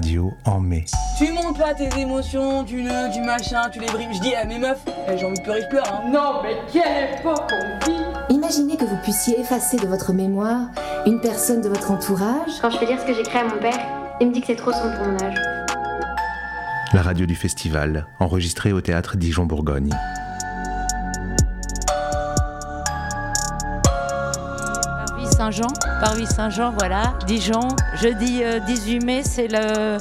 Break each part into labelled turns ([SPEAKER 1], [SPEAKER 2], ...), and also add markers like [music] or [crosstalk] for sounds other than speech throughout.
[SPEAKER 1] radio en mai.
[SPEAKER 2] Tu montes pas tes émotions, tu le, du machin, tu les brimes. Je dis à mes meufs, eh, j'ai envie de pleurer, je pleure. Hein.
[SPEAKER 3] Non, mais quelle époque on vit
[SPEAKER 4] Imaginez que vous puissiez effacer de votre mémoire une personne de votre entourage.
[SPEAKER 5] Quand je fais dire ce que j'écris à mon père, il me dit que c'est trop sombre pour mon âge.
[SPEAKER 1] La radio du festival, enregistrée au théâtre Dijon-Bourgogne.
[SPEAKER 6] Saint-Jean, Parvis Saint-Jean, voilà, Dijon. Jeudi euh, 18 mai, c'est le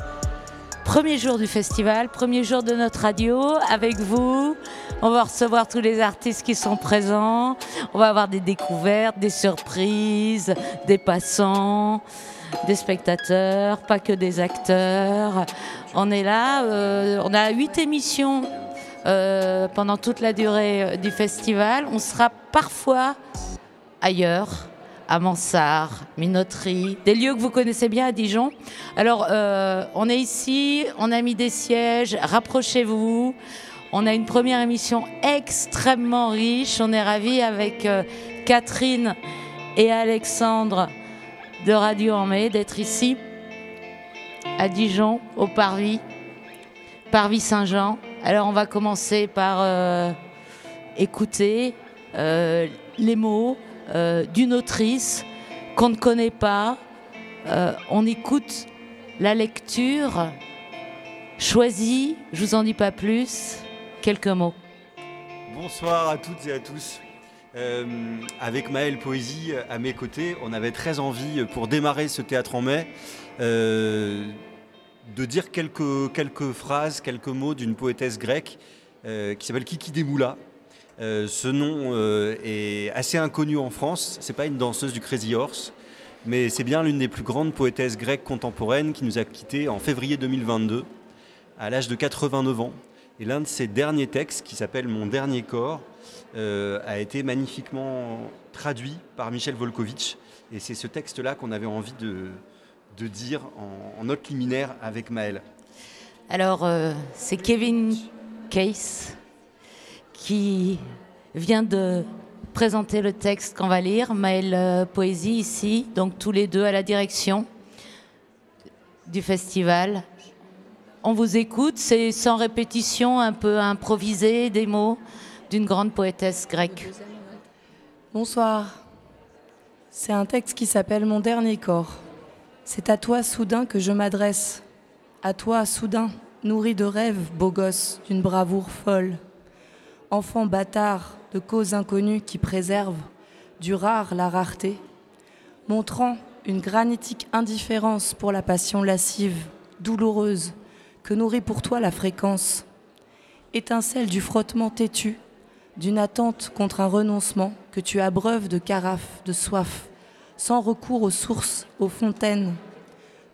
[SPEAKER 6] premier jour du festival, premier jour de notre radio avec vous. On va recevoir tous les artistes qui sont présents. On va avoir des découvertes, des surprises, des passants, des spectateurs, pas que des acteurs. On est là, euh, on a huit émissions euh, pendant toute la durée euh, du festival. On sera parfois ailleurs, à Mansart, Minoterie, des lieux que vous connaissez bien à Dijon. Alors, euh, on est ici, on a mis des sièges, rapprochez-vous. On a une première émission extrêmement riche. On est ravis avec euh, Catherine et Alexandre de Radio en Mai d'être ici à Dijon, au Parvis, Parvis Saint-Jean. Alors, on va commencer par euh, écouter les mots euh, d'une autrice qu'on ne connaît pas. Euh, on écoute la lecture choisie, je vous en dis pas plus, quelques mots.
[SPEAKER 7] Bonsoir à toutes et à tous. Euh, avec Maël Poésie à mes côtés, on avait très envie, pour démarrer ce théâtre en mai, de dire quelques, phrases, quelques mots d'une poétesse grecque qui s'appelle Kiki Demoula. Euh, ce nom euh, est assez inconnu en France. C'est pas une danseuse du Crazy Horse, mais c'est bien l'une des plus grandes poétesses grecques contemporaines qui nous a quittés en février 2022, à l'âge de 89 ans. Et l'un de ses derniers textes, qui s'appelle Mon dernier corps, euh, a été magnifiquement traduit par Michel Volkovitch. Et c'est ce texte-là qu'on avait envie de, dire en, note liminaire avec Maël.
[SPEAKER 6] Alors, c'est Kevin Case qui vient de présenter le texte qu'on va lire. Maël euh, Poésie ici, donc tous les deux à la direction du festival. On vous écoute, c'est sans répétition, un peu improvisé, des mots d'une grande poétesse grecque.
[SPEAKER 8] Bonsoir. C'est un texte qui s'appelle Mon dernier corps. C'est à toi soudain que je m'adresse. À toi soudain, nourri de rêves, beau gosse, d'une bravoure folle. Enfant bâtard de causes inconnues qui préservent du rare la rareté, montrant une granitique indifférence pour la passion lascive, douloureuse, que nourrit pour toi la fréquence. Étincelle du frottement têtu, d'une attente contre un renoncement que tu abreuves de carafe, de soif, sans recours aux sources, aux fontaines.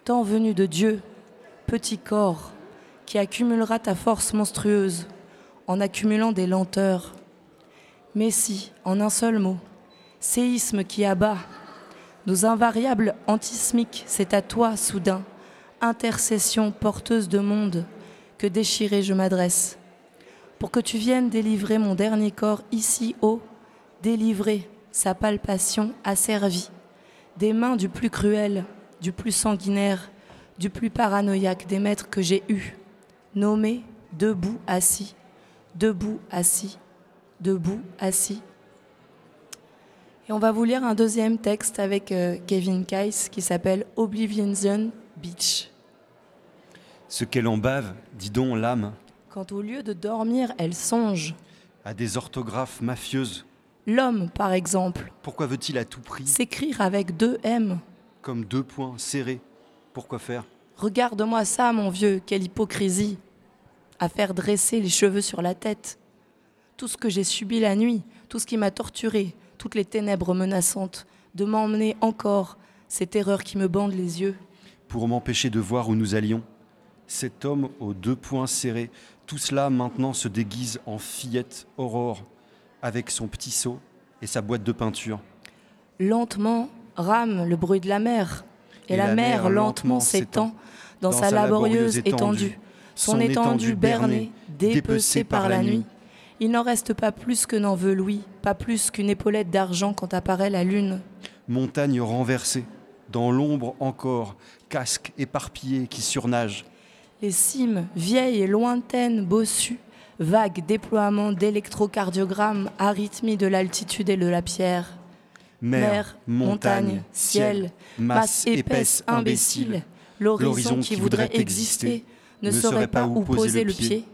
[SPEAKER 8] Temps venu de Dieu, petit corps, qui accumulera ta force monstrueuse en accumulant des lenteurs. Mais si, en un seul mot, séisme qui abat, nos invariables antismiques, c'est à toi soudain, intercession porteuse de monde, que déchiré je m'adresse pour que tu viennes délivrer mon dernier corps ici haut, délivrer sa palpation asservie, des mains du plus cruel, du plus sanguinaire, du plus paranoïaque des maîtres que j'ai eus, nommés debout assis, debout assis, debout assis. Et on va vous lire un deuxième texte avec euh, Kevin Kais qui s'appelle Oblivion Beach.
[SPEAKER 7] Ce qu'elle en bave, dis donc l'âme,
[SPEAKER 8] Quand au lieu de dormir, elle songe.
[SPEAKER 7] à des orthographes mafieuses.
[SPEAKER 8] L'homme, par exemple,
[SPEAKER 7] Pourquoi veut-il à tout prix,
[SPEAKER 8] s'écrire avec deux M?
[SPEAKER 7] comme deux points serrés Pourquoi faire?
[SPEAKER 8] Regarde-moi ça, mon vieux, quelle hypocrisie. À faire dresser les cheveux sur la tête. Tout ce que j'ai subi la nuit, tout ce qui m'a torturé, toutes les ténèbres menaçantes, de m'emmener encore, ces terreurs qui me bandent les yeux.
[SPEAKER 7] pour m'empêcher de voir où nous allions. Cet homme aux deux poings serrés, tout cela maintenant se déguise en fillette aurore, avec son petit seau et sa boîte de peinture.
[SPEAKER 8] Lentement rame le bruit de la mer, et, la, mer lentement s'étend dans, sa laborieuse étendue, son étendue bernée, dépecée par la nuit. Il n'en reste pas plus que n'en veut Louis, pas plus qu'une épaulette d'argent quand apparaît la lune.
[SPEAKER 7] Montagne renversée, dans l'ombre encore, casque éparpillé qui surnage.
[SPEAKER 8] Les cimes, vieilles et lointaines, bossues, vagues déploiements d'électrocardiogrammes, arythmie de l'altitude et de la pierre.
[SPEAKER 7] Mer, montagne, ciel, masse épaisse, imbécile,
[SPEAKER 8] l'horizon qui voudrait exister ne saurait pas où poser le pied.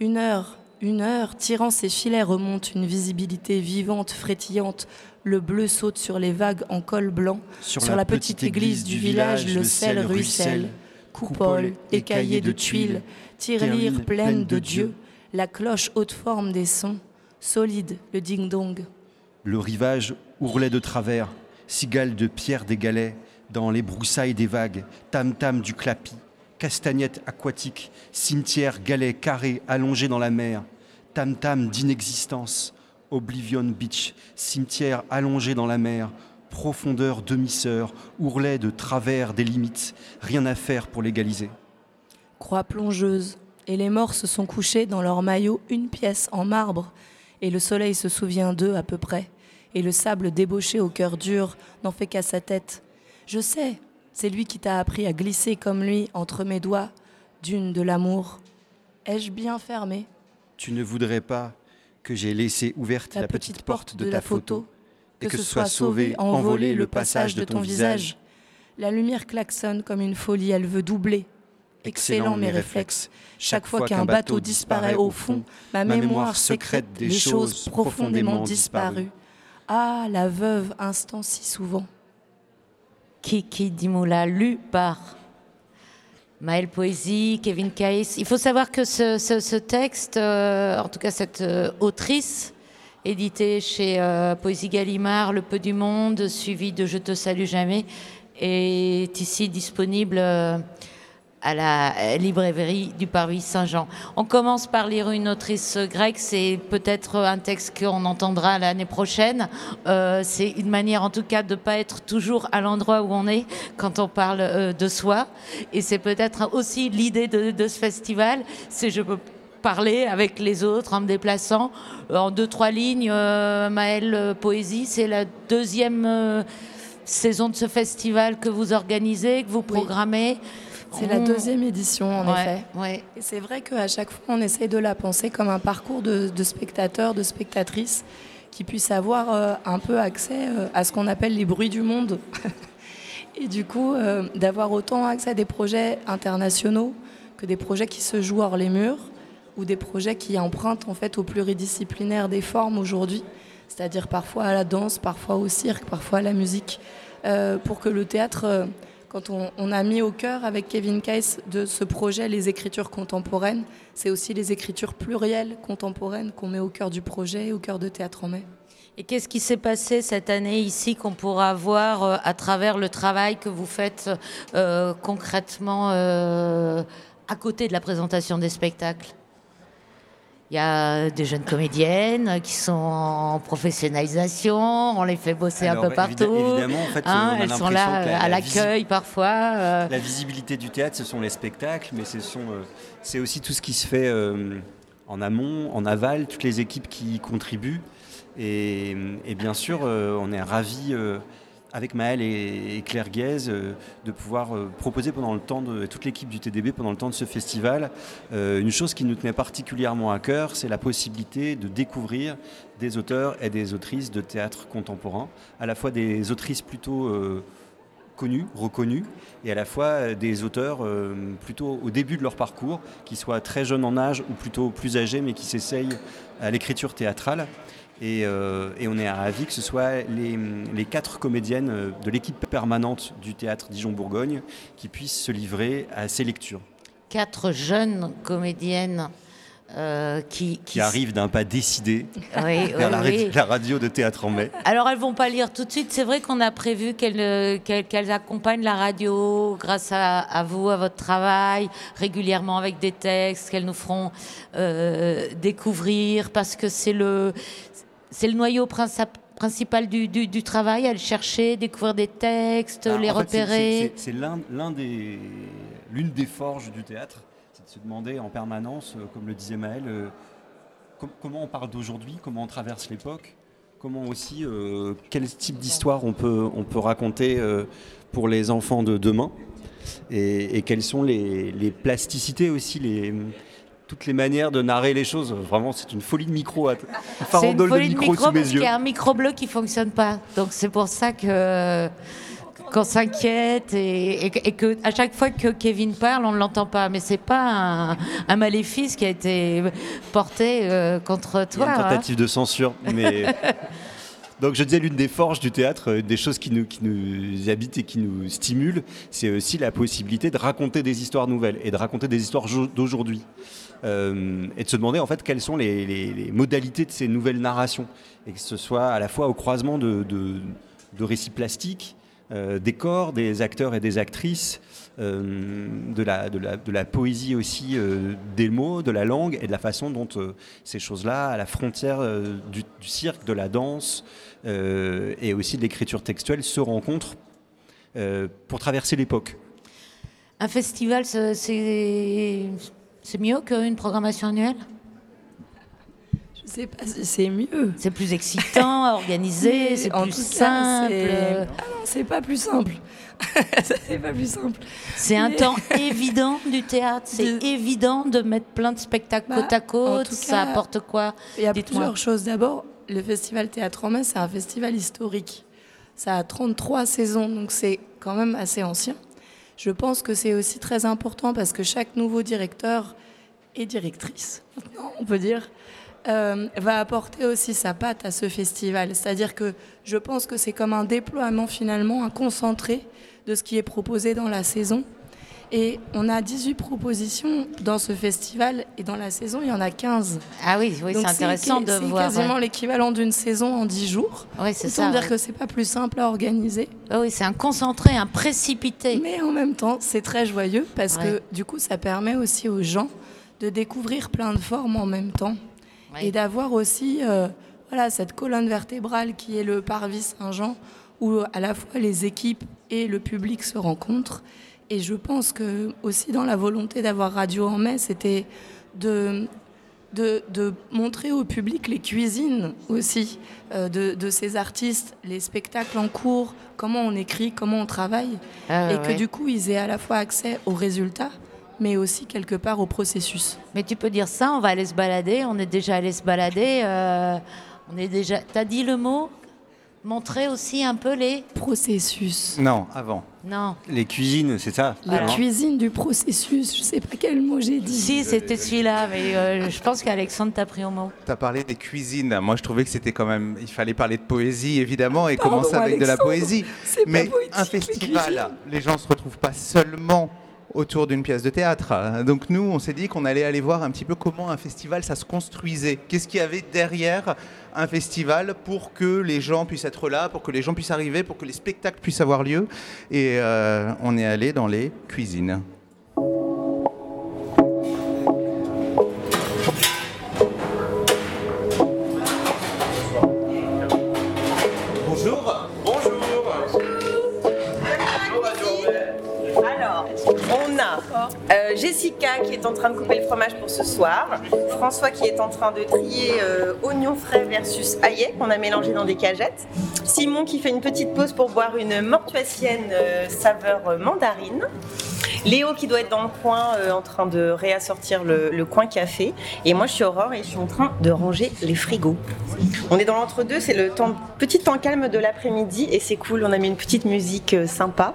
[SPEAKER 8] Une heure, une heure, tirant ses filets, remonte une visibilité vivante, frétillante. Le bleu saute sur les vagues en col blanc. Sur, la, petite église du village, le sel ruisselle. Coupole, écaillée de tuiles, tirelire pleine de Dieu. La cloche haute forme des sons, solide le ding-dong.
[SPEAKER 7] Le rivage ourlait de travers, cigale de pierre des galets, dans les broussailles des vagues, tam-tam du clapi, castagnette aquatique, cimetière galet carré allongé dans la mer, tam-tam d'inexistence, Oblivion Beach, cimetière allongé dans la mer, profondeur demi-sœur, ourlet de travers des limites, rien à faire pour légaliser.
[SPEAKER 8] Croix plongeuse, et les morts se sont couchés dans leur maillot une pièce en marbre, et le soleil se souvient d'eux à peu près, et le sable débauché au cœur dur n'en fait qu'à sa tête. Je sais, c'est lui qui t'a appris à glisser comme lui entre mes doigts, d'une de l'amour. Ai-je bien fermé?
[SPEAKER 7] Tu ne voudrais pas que j'ai laissé ouverte la, petite, porte de, ta photo, et que, ce soit sauvé, envolé le passage de ton visage.
[SPEAKER 8] La lumière klaxonne comme une folie, elle veut doubler. Excellent mes réflexes. Chaque fois qu'un bateau disparaît au fond, ma mémoire secrète des choses profondément disparues. Ah, la veuve, instant si souvent.
[SPEAKER 6] Kiki Dimoula, lu par Maël Poésie, Kevin Kais. Il faut savoir que ce, texte, euh, en tout cas cette euh, autrice, éditée chez euh, Poésie Gallimard, Le Peu du Monde, suivi de Je te salue jamais, est ici disponible à la librairie du Parvis Saint-Jean. On commence par lire une autrice grecque, c'est peut-être un texte qu'on entendra l'année prochaine. Euh, c'est une manière en tout cas de ne pas être toujours à l'endroit où on est quand on parle euh, de soi. Et c'est peut-être aussi l'idée de, ce festival, c'est je peux parler avec les autres en me déplaçant. En deux, trois lignes, euh, Maëlle Poésie, c'est la deuxième saison de ce festival que vous organisez, que vous programmez.
[SPEAKER 8] C'est la deuxième édition, en effet.
[SPEAKER 6] Ouais.
[SPEAKER 8] Et c'est vrai qu'à chaque fois, on essaye de la penser comme un parcours de, spectateurs, de spectatrices, qui puissent avoir euh, un peu accès euh, à ce qu'on appelle les bruits du monde. [laughs] Et du coup, euh, d'avoir autant accès à des projets internationaux que des projets qui se jouent hors les murs, ou des projets qui empruntent en fait au pluridisciplinaire des formes aujourd'hui, c'est-à-dire parfois à la danse, parfois au cirque, parfois à la musique, pour que le théâtre quand on, a mis au cœur avec Kevin Case de ce projet les écritures contemporaines, c'est aussi les écritures plurielles contemporaines qu'on met au cœur du projet, au cœur de Théâtre en mai.
[SPEAKER 6] Et qu'est-ce qui s'est passé cette année ici qu'on pourra voir euh, à travers le travail que vous faites euh, concrètement euh, à côté de la présentation des spectacles? Il y a des jeunes comédiennes qui sont en professionnalisation, on les fait bosser un peu partout.
[SPEAKER 7] Évidemment, en fait,
[SPEAKER 6] hein, elles sont là à l'accueil parfois.
[SPEAKER 7] Euh. La visibilité du théâtre, ce sont les spectacles, mais ce euh, c'est aussi tout ce qui se fait euh, en amont, en aval, toutes les équipes qui y contribuent. Et, et bien sûr, on est ravis avec Maël et, Claire Guez, euh, de pouvoir euh, proposer pendant le temps de toute l'équipe du TDB pendant le temps de ce festival euh, une chose qui nous tenait particulièrement à cœur, c'est la possibilité de découvrir des auteurs et des autrices de théâtre contemporain, à la fois des autrices plutôt connues, reconnues, et à la fois des auteurs plutôt au début de leur parcours, qui soient très jeunes en âge ou plutôt plus âgés, mais qui s'essayent à l'écriture théâtrale. Euh, et, on est ravis que ce soit les, quatre comédiennes euh, de l'équipe permanente du théâtre Dijon-Bourgogne qui puissent se livrer à ces lectures.
[SPEAKER 6] Quatre jeunes comédiennes euh, qui,
[SPEAKER 7] qui, arrivent d'un pas décidé [laughs] vers la, radio de théâtre en mai.
[SPEAKER 6] Alors elles vont pas lire tout de suite. C'est vrai qu'on a prévu qu'elles accompagnent la radio grâce à, vous, à votre travail, régulièrement avec des textes qu'elles nous feront découvrir parce que c'est le c'est le noyau principal du, du, travail, aller chercher, découvrir des textes, les repérer.
[SPEAKER 7] C'est des, l'une des forges du théâtre, c'est de se demander en permanence, euh, comme le disait Maël, euh, comment on parle d'aujourd'hui, comment on traverse l'époque, comment aussi, euh, quel type d'histoire on peut, on peut raconter pour les enfants de demain et, et quelles sont les, les plasticités aussi, les, toutes les manières de narrer les choses. Vraiment, c'est une folie de micro,
[SPEAKER 6] C'est une
[SPEAKER 7] farandole de
[SPEAKER 6] folie de
[SPEAKER 7] micro
[SPEAKER 6] micro
[SPEAKER 7] sous mes
[SPEAKER 6] parce qu'il
[SPEAKER 7] yeux.
[SPEAKER 6] y a un micro bleu qui fonctionne pas. Donc c'est pour ça que qu'on s'inquiète et, et, et que à chaque fois que Kevin parle, on ne l'entend pas. Mais c'est pas un, un maléfice qui a été porté euh, contre
[SPEAKER 7] Il y a
[SPEAKER 6] toi.
[SPEAKER 7] une
[SPEAKER 6] hein.
[SPEAKER 7] tentative de censure, mais... [laughs] Donc je disais, l'une des forges du théâtre, euh, des choses qui nous, qui nous habitent et qui nous stimulent, c'est aussi la possibilité de raconter des histoires nouvelles et de raconter des histoires jo- d'aujourd'hui. Euh, et de se demander en fait quelles sont les, les- les modalités de ces nouvelles narrations. Et que ce soit à la fois au croisement de, de- de récits plastiques, euh, des corps, des acteurs et des actrices, euh, de, la, de, la, de la poésie aussi euh, des mots, de la langue et de la façon dont ces choses-là, à la frontière du, du cirque, de la danse et aussi de l'écriture textuelle, se rencontrent pour traverser l'époque.
[SPEAKER 6] Un festival, c'est mieux qu'une programmation annuelle
[SPEAKER 8] Je sais pas si c'est mieux.
[SPEAKER 6] C'est plus excitant, [laughs] organisé, c'est plus simple.
[SPEAKER 8] Ah non, c'est pas plus simple. [laughs] c'est pas plus simple.
[SPEAKER 6] C'est un
[SPEAKER 8] Mais-
[SPEAKER 6] temps évident du théâtre. [laughs] C'est
[SPEAKER 8] De-
[SPEAKER 6] évident de mettre plein de spectacles
[SPEAKER 8] Bah,
[SPEAKER 6] côte à côte. ça apporte quoi?
[SPEAKER 8] Il y a
[SPEAKER 6] Dites-moi.
[SPEAKER 8] plusieurs choses. D'abord, le festival Théâtre en Mai, c'est un festival historique. Ça a 33 saisons, donc c'est quand même assez ancien. Je pense que c'est aussi très important parce que chaque nouveau directeur et directrice, on peut dire, euh, va apporter aussi sa patte à ce festival. C'est-à-dire que je pense que c'est comme un déploiement finalement, un concentré de ce qui est proposé dans la saison. Et on a 18 propositions dans ce festival et dans la saison, il y en a 15.
[SPEAKER 6] Ah oui, c'est intéressant de
[SPEAKER 8] C'est
[SPEAKER 6] voir.
[SPEAKER 8] quasiment l'équivalent d'une saison en 10 jours.
[SPEAKER 6] Oui, c'est ça.
[SPEAKER 8] dire
[SPEAKER 6] ouais.
[SPEAKER 8] que c'est pas plus simple à organiser.
[SPEAKER 6] Oui, c'est un concentré, un précipité.
[SPEAKER 8] Mais en même temps, c'est très joyeux parce
[SPEAKER 6] Ouais.
[SPEAKER 8] que du coup, ça permet aussi aux gens de découvrir plein de formes en même temps
[SPEAKER 6] Ouais.
[SPEAKER 8] et d'avoir aussi euh, voilà, cette colonne vertébrale qui est le Parvis Saint-Jean où à la fois les équipes et le public se rencontrent. Et je pense que aussi dans la volonté d'avoir Radio en mai, c'était de, de, de montrer au public les cuisines aussi euh, de, de ces artistes, les spectacles en cours, comment on écrit, comment on travaille
[SPEAKER 6] Ah,
[SPEAKER 8] et
[SPEAKER 6] ouais.
[SPEAKER 8] que du coup ils aient à la fois accès aux résultats, mais aussi quelque part au processus.
[SPEAKER 6] Mais tu peux dire ça, on va aller se balader. On est déjà allé se balader. euh, on est déjà. T'as dit le mot Montrer aussi un peu les.
[SPEAKER 8] Processus.
[SPEAKER 9] Non, avant.
[SPEAKER 6] Non.
[SPEAKER 7] Les cuisines, c'est ça
[SPEAKER 8] La
[SPEAKER 7] hein
[SPEAKER 8] cuisine du processus, je sais pas quel mot j'ai dit.
[SPEAKER 6] Si, c'était celui-là, mais euh, je pense qu'Alexandre t'a pris au mot.
[SPEAKER 9] Tu as parlé des cuisines. Moi, je trouvais que c'était quand même. Il fallait parler de poésie, évidemment, et
[SPEAKER 8] Pardon,
[SPEAKER 9] commencer avec de la poésie.
[SPEAKER 8] pas
[SPEAKER 9] Mais
[SPEAKER 8] poétique,
[SPEAKER 9] un
[SPEAKER 8] les
[SPEAKER 9] festival,
[SPEAKER 8] cuisines.
[SPEAKER 9] les gens se retrouvent pas seulement autour d'une pièce de théâtre. Donc nous, on s'est dit qu'on allait aller voir un petit peu comment un festival, ça se construisait. Qu'est-ce qu'il y avait derrière un festival pour que les gens puissent être là, pour que les gens puissent arriver, pour que les spectacles puissent avoir lieu. Et euh, on est allé dans les cuisines.
[SPEAKER 10] En train de couper le fromage pour ce soir, François qui est en train de trier euh, oignons frais versus aillets qu'on a mélangé dans des cagettes, Simon qui fait une petite pause pour boire une mortuacienne euh, saveur mandarine, Léo qui doit être dans le coin euh, en train de réassortir le, le coin café, et moi je suis Aurore et je suis en train de ranger les frigos. On est dans l'entre-deux, c'est le temps, petit temps calme de l'après-midi et c'est cool, on a mis une petite musique euh, sympa.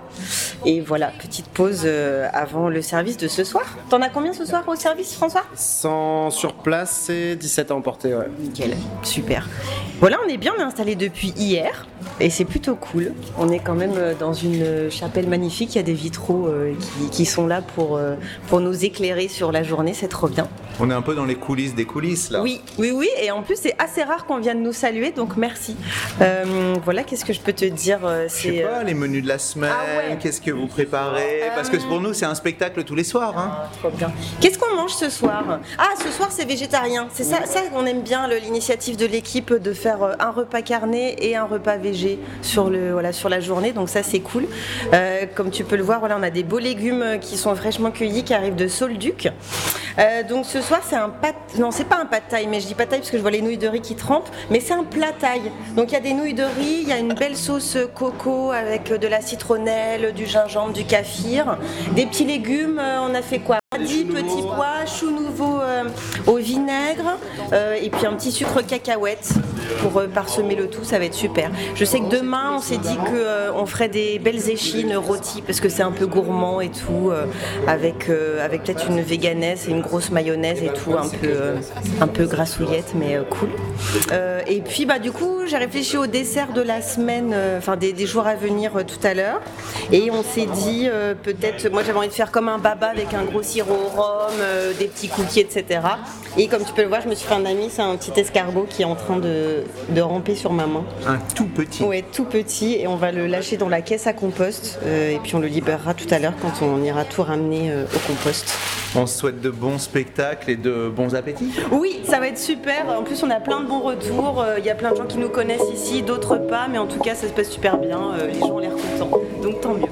[SPEAKER 10] Et voilà, petite pause euh, avant le service de ce soir. T'en as combien ce soir au service, François?
[SPEAKER 11] 100 sur place et 17 à emporter, ouais.
[SPEAKER 10] Nickel, super. Voilà, on est bien installé depuis hier et c'est plutôt cool. On est quand même euh, dans une chapelle magnifique, il y a des vitraux euh, qui, qui sont là pour, euh, pour nous éclairer sur la journée, c'est trop bien.
[SPEAKER 9] On est un peu dans les coulisses des coulisses, là.
[SPEAKER 10] Oui, oui, oui, et en plus c'est assez rare qu'on vienne nous saluer, donc merci. Euh, voilà, qu'est-ce que je peux te dire euh,
[SPEAKER 9] Je sais
[SPEAKER 10] C'est
[SPEAKER 9] pas, les menus de la semaine,
[SPEAKER 10] Ah ouais.
[SPEAKER 9] qu'est-ce que vous préparez Parce que pour nous, c'est un spectacle tous les soirs. Hein.
[SPEAKER 10] Ah, trop bien. Qu'est-ce qu'on mange ce soir Ah, ce soir c'est végétarien. C'est ça, ça qu'on aime bien l'initiative de l'équipe de faire euh, un repas carné et un repas végé. Sur, le, voilà, sur la journée, donc ça c'est cool. Euh, comme tu peux le voir, voilà, on a des beaux légumes qui sont fraîchement cueillis, qui arrivent de Solduc. Euh, donc ce soir c'est un pat... non c'est pas un pâte taille, mais je dis pas taille parce que je vois les nouilles de riz qui trempent, mais c'est un plat taille. Donc il y a des nouilles de riz, il y a une belle sauce coco avec de la citronnelle, du gingembre, du kaffir, des petits légumes. euh, on a fait quoi? 10 petits pois, choux nouveaux euh, au vinaigre euh, et puis un petit sucre cacahuète pour euh, parsemer le tout, ça va être super. Je sais que demain on s'est dit qu'on ferait des belles échines rôties parce que c'est un peu gourmand et tout, euh, avec, euh, avec peut-être une véganesse et une grosse mayonnaise et tout, un peu, euh, un peu grassouillette mais euh, cool. Euh, et puis bah du coup j'ai réfléchi au dessert de la semaine, euh, enfin des, des jours à venir euh, tout à l'heure et on s'est dit euh, peut-être, moi j'avais envie de faire comme un baba avec un gros sirop au rhum, euh, des petits cookies, etc. Et comme tu peux le voir, je me suis fait un ami, c'est un petit escargot qui est en train de, de ramper sur ma main.
[SPEAKER 9] Un tout petit.
[SPEAKER 10] Ouais, tout petit, et on va le lâcher dans la caisse à compost, euh, et puis on le libérera tout à l'heure quand on ira tout ramener euh, au compost.
[SPEAKER 9] On se souhaite de bons spectacles et de bons appétits.
[SPEAKER 10] Oui, ça va être super. En plus, on a plein de bons retours. Euh, Il y a plein de gens qui nous connaissent ici, d'autres pas, mais en tout cas, ça se passe super bien. Euh, les gens ont l'air contents, donc tant mieux.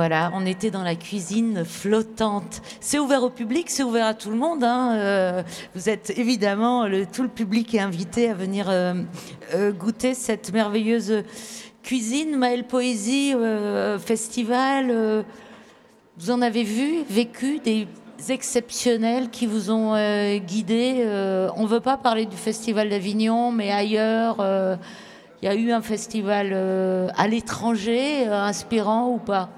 [SPEAKER 6] Voilà, on était dans la cuisine flottante. C'est ouvert au public, c'est ouvert à tout le monde. hein. Euh, vous êtes évidemment, le, tout le public est invité à venir euh, euh, goûter cette merveilleuse cuisine. Maëlle Poésie, festival. vous en avez vu, vécu des exceptionnels qui vous ont guidé. On ne veut pas parler du festival d'Avignon, mais ailleurs, il y a eu un festival à l'étranger, inspirant ou pas?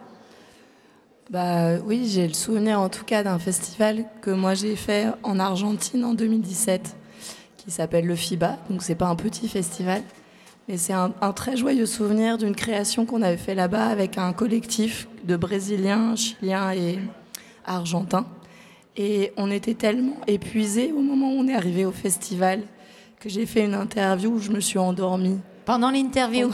[SPEAKER 8] Bah oui, j'ai le souvenir en tout cas d'un festival que moi j'ai fait en Argentine en 2017, qui s'appelle le FIBA. Donc c'est pas un petit festival, mais c'est un, un très joyeux souvenir d'une création qu'on avait fait là-bas avec un collectif de Brésiliens, Chiliens et Argentins. Et on était tellement épuisés au moment où on est arrivé au festival que j'ai fait une interview où je me suis endormie.
[SPEAKER 6] Pendant l'interview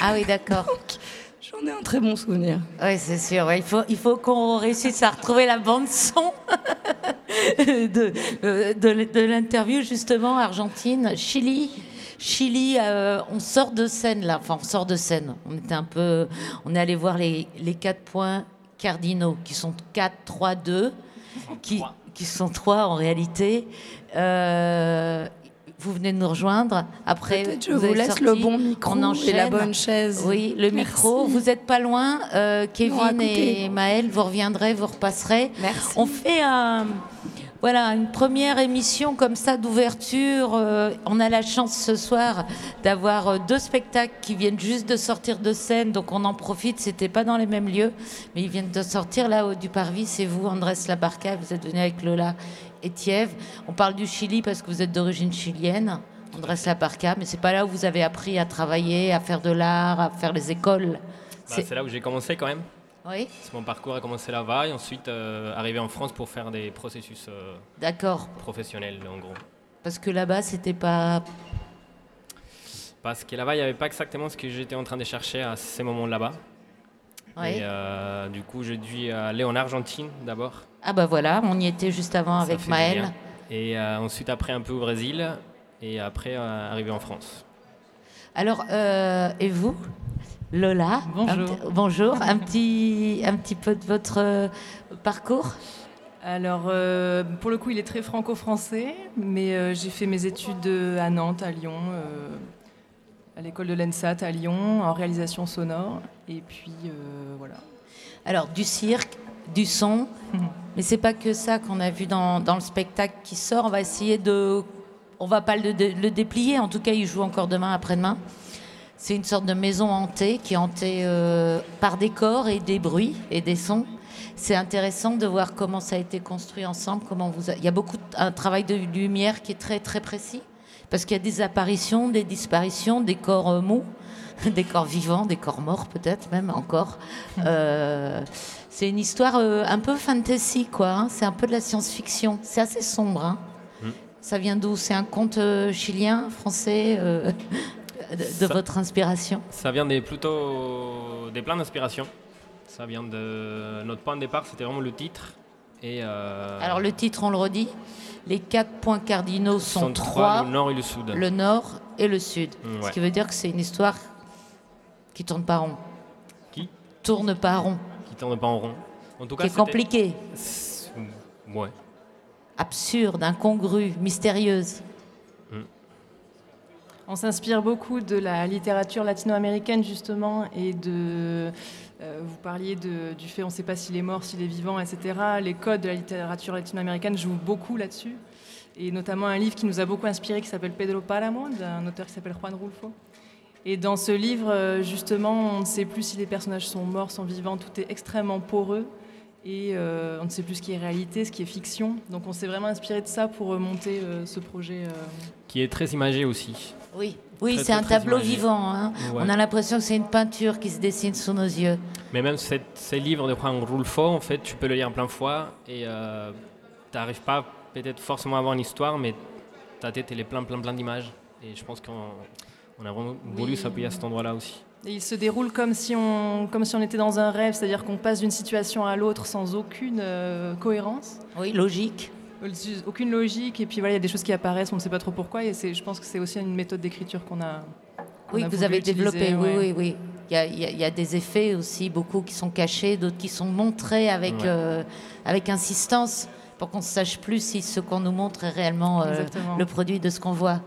[SPEAKER 6] Ah oui, d'accord. [laughs]
[SPEAKER 8] J'en ai un très bon souvenir.
[SPEAKER 6] Oui, c'est sûr. ouais. Il faut, il faut qu'on réussisse à retrouver la bande-son [laughs] de, euh, de, de l'interview, justement, Argentine, Chili. Chili, euh, on sort de scène là, enfin on sort de scène. On était un peu, on est allé voir les, les quatre points cardinaux qui sont 4, 3, 2, qui, qui sont trois en réalité. Euh, vous venez de nous rejoindre. Après,
[SPEAKER 8] je
[SPEAKER 6] vous
[SPEAKER 8] vous laisse
[SPEAKER 6] sorti,
[SPEAKER 8] le bon micro
[SPEAKER 6] on
[SPEAKER 8] et la bonne chaise.
[SPEAKER 6] Oui, le
[SPEAKER 8] Merci.
[SPEAKER 6] micro. Vous n'êtes pas loin. Euh, Kevin et Maël, vous reviendrez, vous repasserez.
[SPEAKER 8] Merci.
[SPEAKER 6] On fait un, voilà, une première émission comme ça d'ouverture. Euh, on a la chance ce soir d'avoir euh, deux spectacles qui viennent juste de sortir de scène, donc on en profite. C'était pas dans les mêmes lieux, mais ils viennent de sortir là-haut du Parvis. C'est vous, Andrés Labarca, vous êtes venu avec Lola et Thiev. On parle du Chili parce que vous êtes d'origine chilienne. Andrés Labarca, mais c'est pas là où vous avez appris à travailler, à faire de l'art, à faire les écoles.
[SPEAKER 12] Bah,
[SPEAKER 6] c'est
[SPEAKER 12] là où j'ai commencé quand même.
[SPEAKER 6] Oui.
[SPEAKER 12] Mon parcours a commencé là-bas et ensuite euh, arrivé en France pour faire des processus euh,
[SPEAKER 6] D'accord.
[SPEAKER 12] professionnels en gros.
[SPEAKER 6] Parce que là-bas, c'était pas.
[SPEAKER 12] Parce que là-bas, il n'y avait pas exactement ce que j'étais en train de chercher à ces moments là-bas.
[SPEAKER 6] Ouais.
[SPEAKER 12] Et euh, du coup, j'ai dû aller en Argentine d'abord.
[SPEAKER 6] Ah bah voilà, on y était juste avant
[SPEAKER 12] Ça
[SPEAKER 6] avec Maël.
[SPEAKER 12] Et euh, ensuite, après, un peu au Brésil. Et après, euh, arrivé en France.
[SPEAKER 6] Alors, et vous? Lola
[SPEAKER 13] Bonjour.
[SPEAKER 6] Un petit- bonjour. Un petit, un petit peu de votre euh, parcours
[SPEAKER 13] Alors, euh, pour le coup, il est très franco-français, mais euh, j'ai fait mes études à Nantes, à Lyon, euh, à l'école de l'ENSAT à Lyon, en réalisation sonore. Et puis, voilà.
[SPEAKER 6] Alors, du cirque, du son, mais c'est pas que ça qu'on a vu dans, dans le spectacle qui sort. On va essayer de. On va pas le déplier, en tout cas, il joue encore demain, après-demain. C'est une sorte de maison hantée qui est hantée euh, par des corps et des bruits et des sons. C'est intéressant de voir comment ça a été construit ensemble. Comment vous a- Il y a beaucoup de- un travail de lumière qui est très très précis parce qu'il y a des apparitions, des disparitions, des corps euh, mous, [laughs] des corps vivants, des corps morts peut-être même encore. Euh, c'est une histoire euh, un peu fantasy quoi. hein. C'est un peu de la science-fiction. C'est assez sombre. hein.
[SPEAKER 12] Mm.
[SPEAKER 6] Ça vient d'où? C'est un conte chilien, français de,
[SPEAKER 12] Ça-
[SPEAKER 6] votre inspiration
[SPEAKER 12] Ça vient des plutôt des plans d'inspiration. Ça vient de notre point de départ, c'était vraiment le titre. Et euh,
[SPEAKER 6] Alors le titre, on le redit. Les quatre points cardinaux sont,
[SPEAKER 12] sont
[SPEAKER 6] trois.
[SPEAKER 12] le nord et le sud.
[SPEAKER 6] le nord et le sud.
[SPEAKER 12] Mm,
[SPEAKER 6] Ce qui veut dire que c'est une histoire qui tourne pas rond.
[SPEAKER 12] Qui
[SPEAKER 6] Tourne pas rond.
[SPEAKER 12] Qui tourne pas en rond. En tout cas, C'est- Ouais.
[SPEAKER 6] absurde, incongrue, mystérieuse.
[SPEAKER 13] On s'inspire beaucoup de la littérature latino-américaine justement et de euh, vous parliez du fait on ne sait pas s'il est mort, s'il est vivant, etc. Les codes de la littérature latino-américaine jouent beaucoup là-dessus et notamment un livre qui nous a beaucoup inspiré qui s'appelle Pedro Páramo d'un auteur qui s'appelle Juan Rulfo. Et dans ce livre, justement, on ne sait plus si les personnages sont morts, sont vivants, tout est extrêmement poreux et euh, on ne sait plus ce qui est réalité, ce qui est fiction. Donc on s'est vraiment inspiré de ça pour monter euh, ce projet.
[SPEAKER 12] Qui est très imagé aussi.
[SPEAKER 6] Oui, oui,
[SPEAKER 12] Très,
[SPEAKER 6] c'est
[SPEAKER 12] très,
[SPEAKER 6] un
[SPEAKER 12] très
[SPEAKER 6] tableau
[SPEAKER 12] imagé.
[SPEAKER 6] vivant. hein.
[SPEAKER 12] Ouais.
[SPEAKER 6] On a l'impression que c'est une peinture qui se dessine sous nos yeux.
[SPEAKER 12] Mais même cette- ces livres de Juan Rulfo, en fait, tu peux le lire plein de fois et tu n'arrives pas peut-être forcément à avoir une histoire, mais ta tête, elle est plein, plein, plein d'images. Et je pense qu'on on a vraiment voulu
[SPEAKER 13] Oui.
[SPEAKER 12] s'appuyer à cet endroit-là aussi.
[SPEAKER 13] Et il se déroule comme si on, comme si on était dans un rêve, c'est-à-dire qu'on passe d'une situation à l'autre sans aucune euh, cohérence.
[SPEAKER 6] Oui, logique.
[SPEAKER 13] Aucune logique, et puis voilà, il y a des choses qui apparaissent, on ne sait pas trop pourquoi, et c'est- je pense que c'est aussi une méthode d'écriture qu'on a. qu'on
[SPEAKER 6] Oui,
[SPEAKER 13] a
[SPEAKER 6] que vous avez
[SPEAKER 13] utiliser,
[SPEAKER 6] développé, oui,
[SPEAKER 13] ouais.
[SPEAKER 6] oui, oui. Il y, a, il y a- il y a des effets aussi, beaucoup qui sont cachés, d'autres qui sont montrés avec,
[SPEAKER 13] Ouais.
[SPEAKER 6] euh, avec insistance pour qu'on ne sache plus si ce qu'on nous montre est réellement euh, le produit de ce qu'on voit.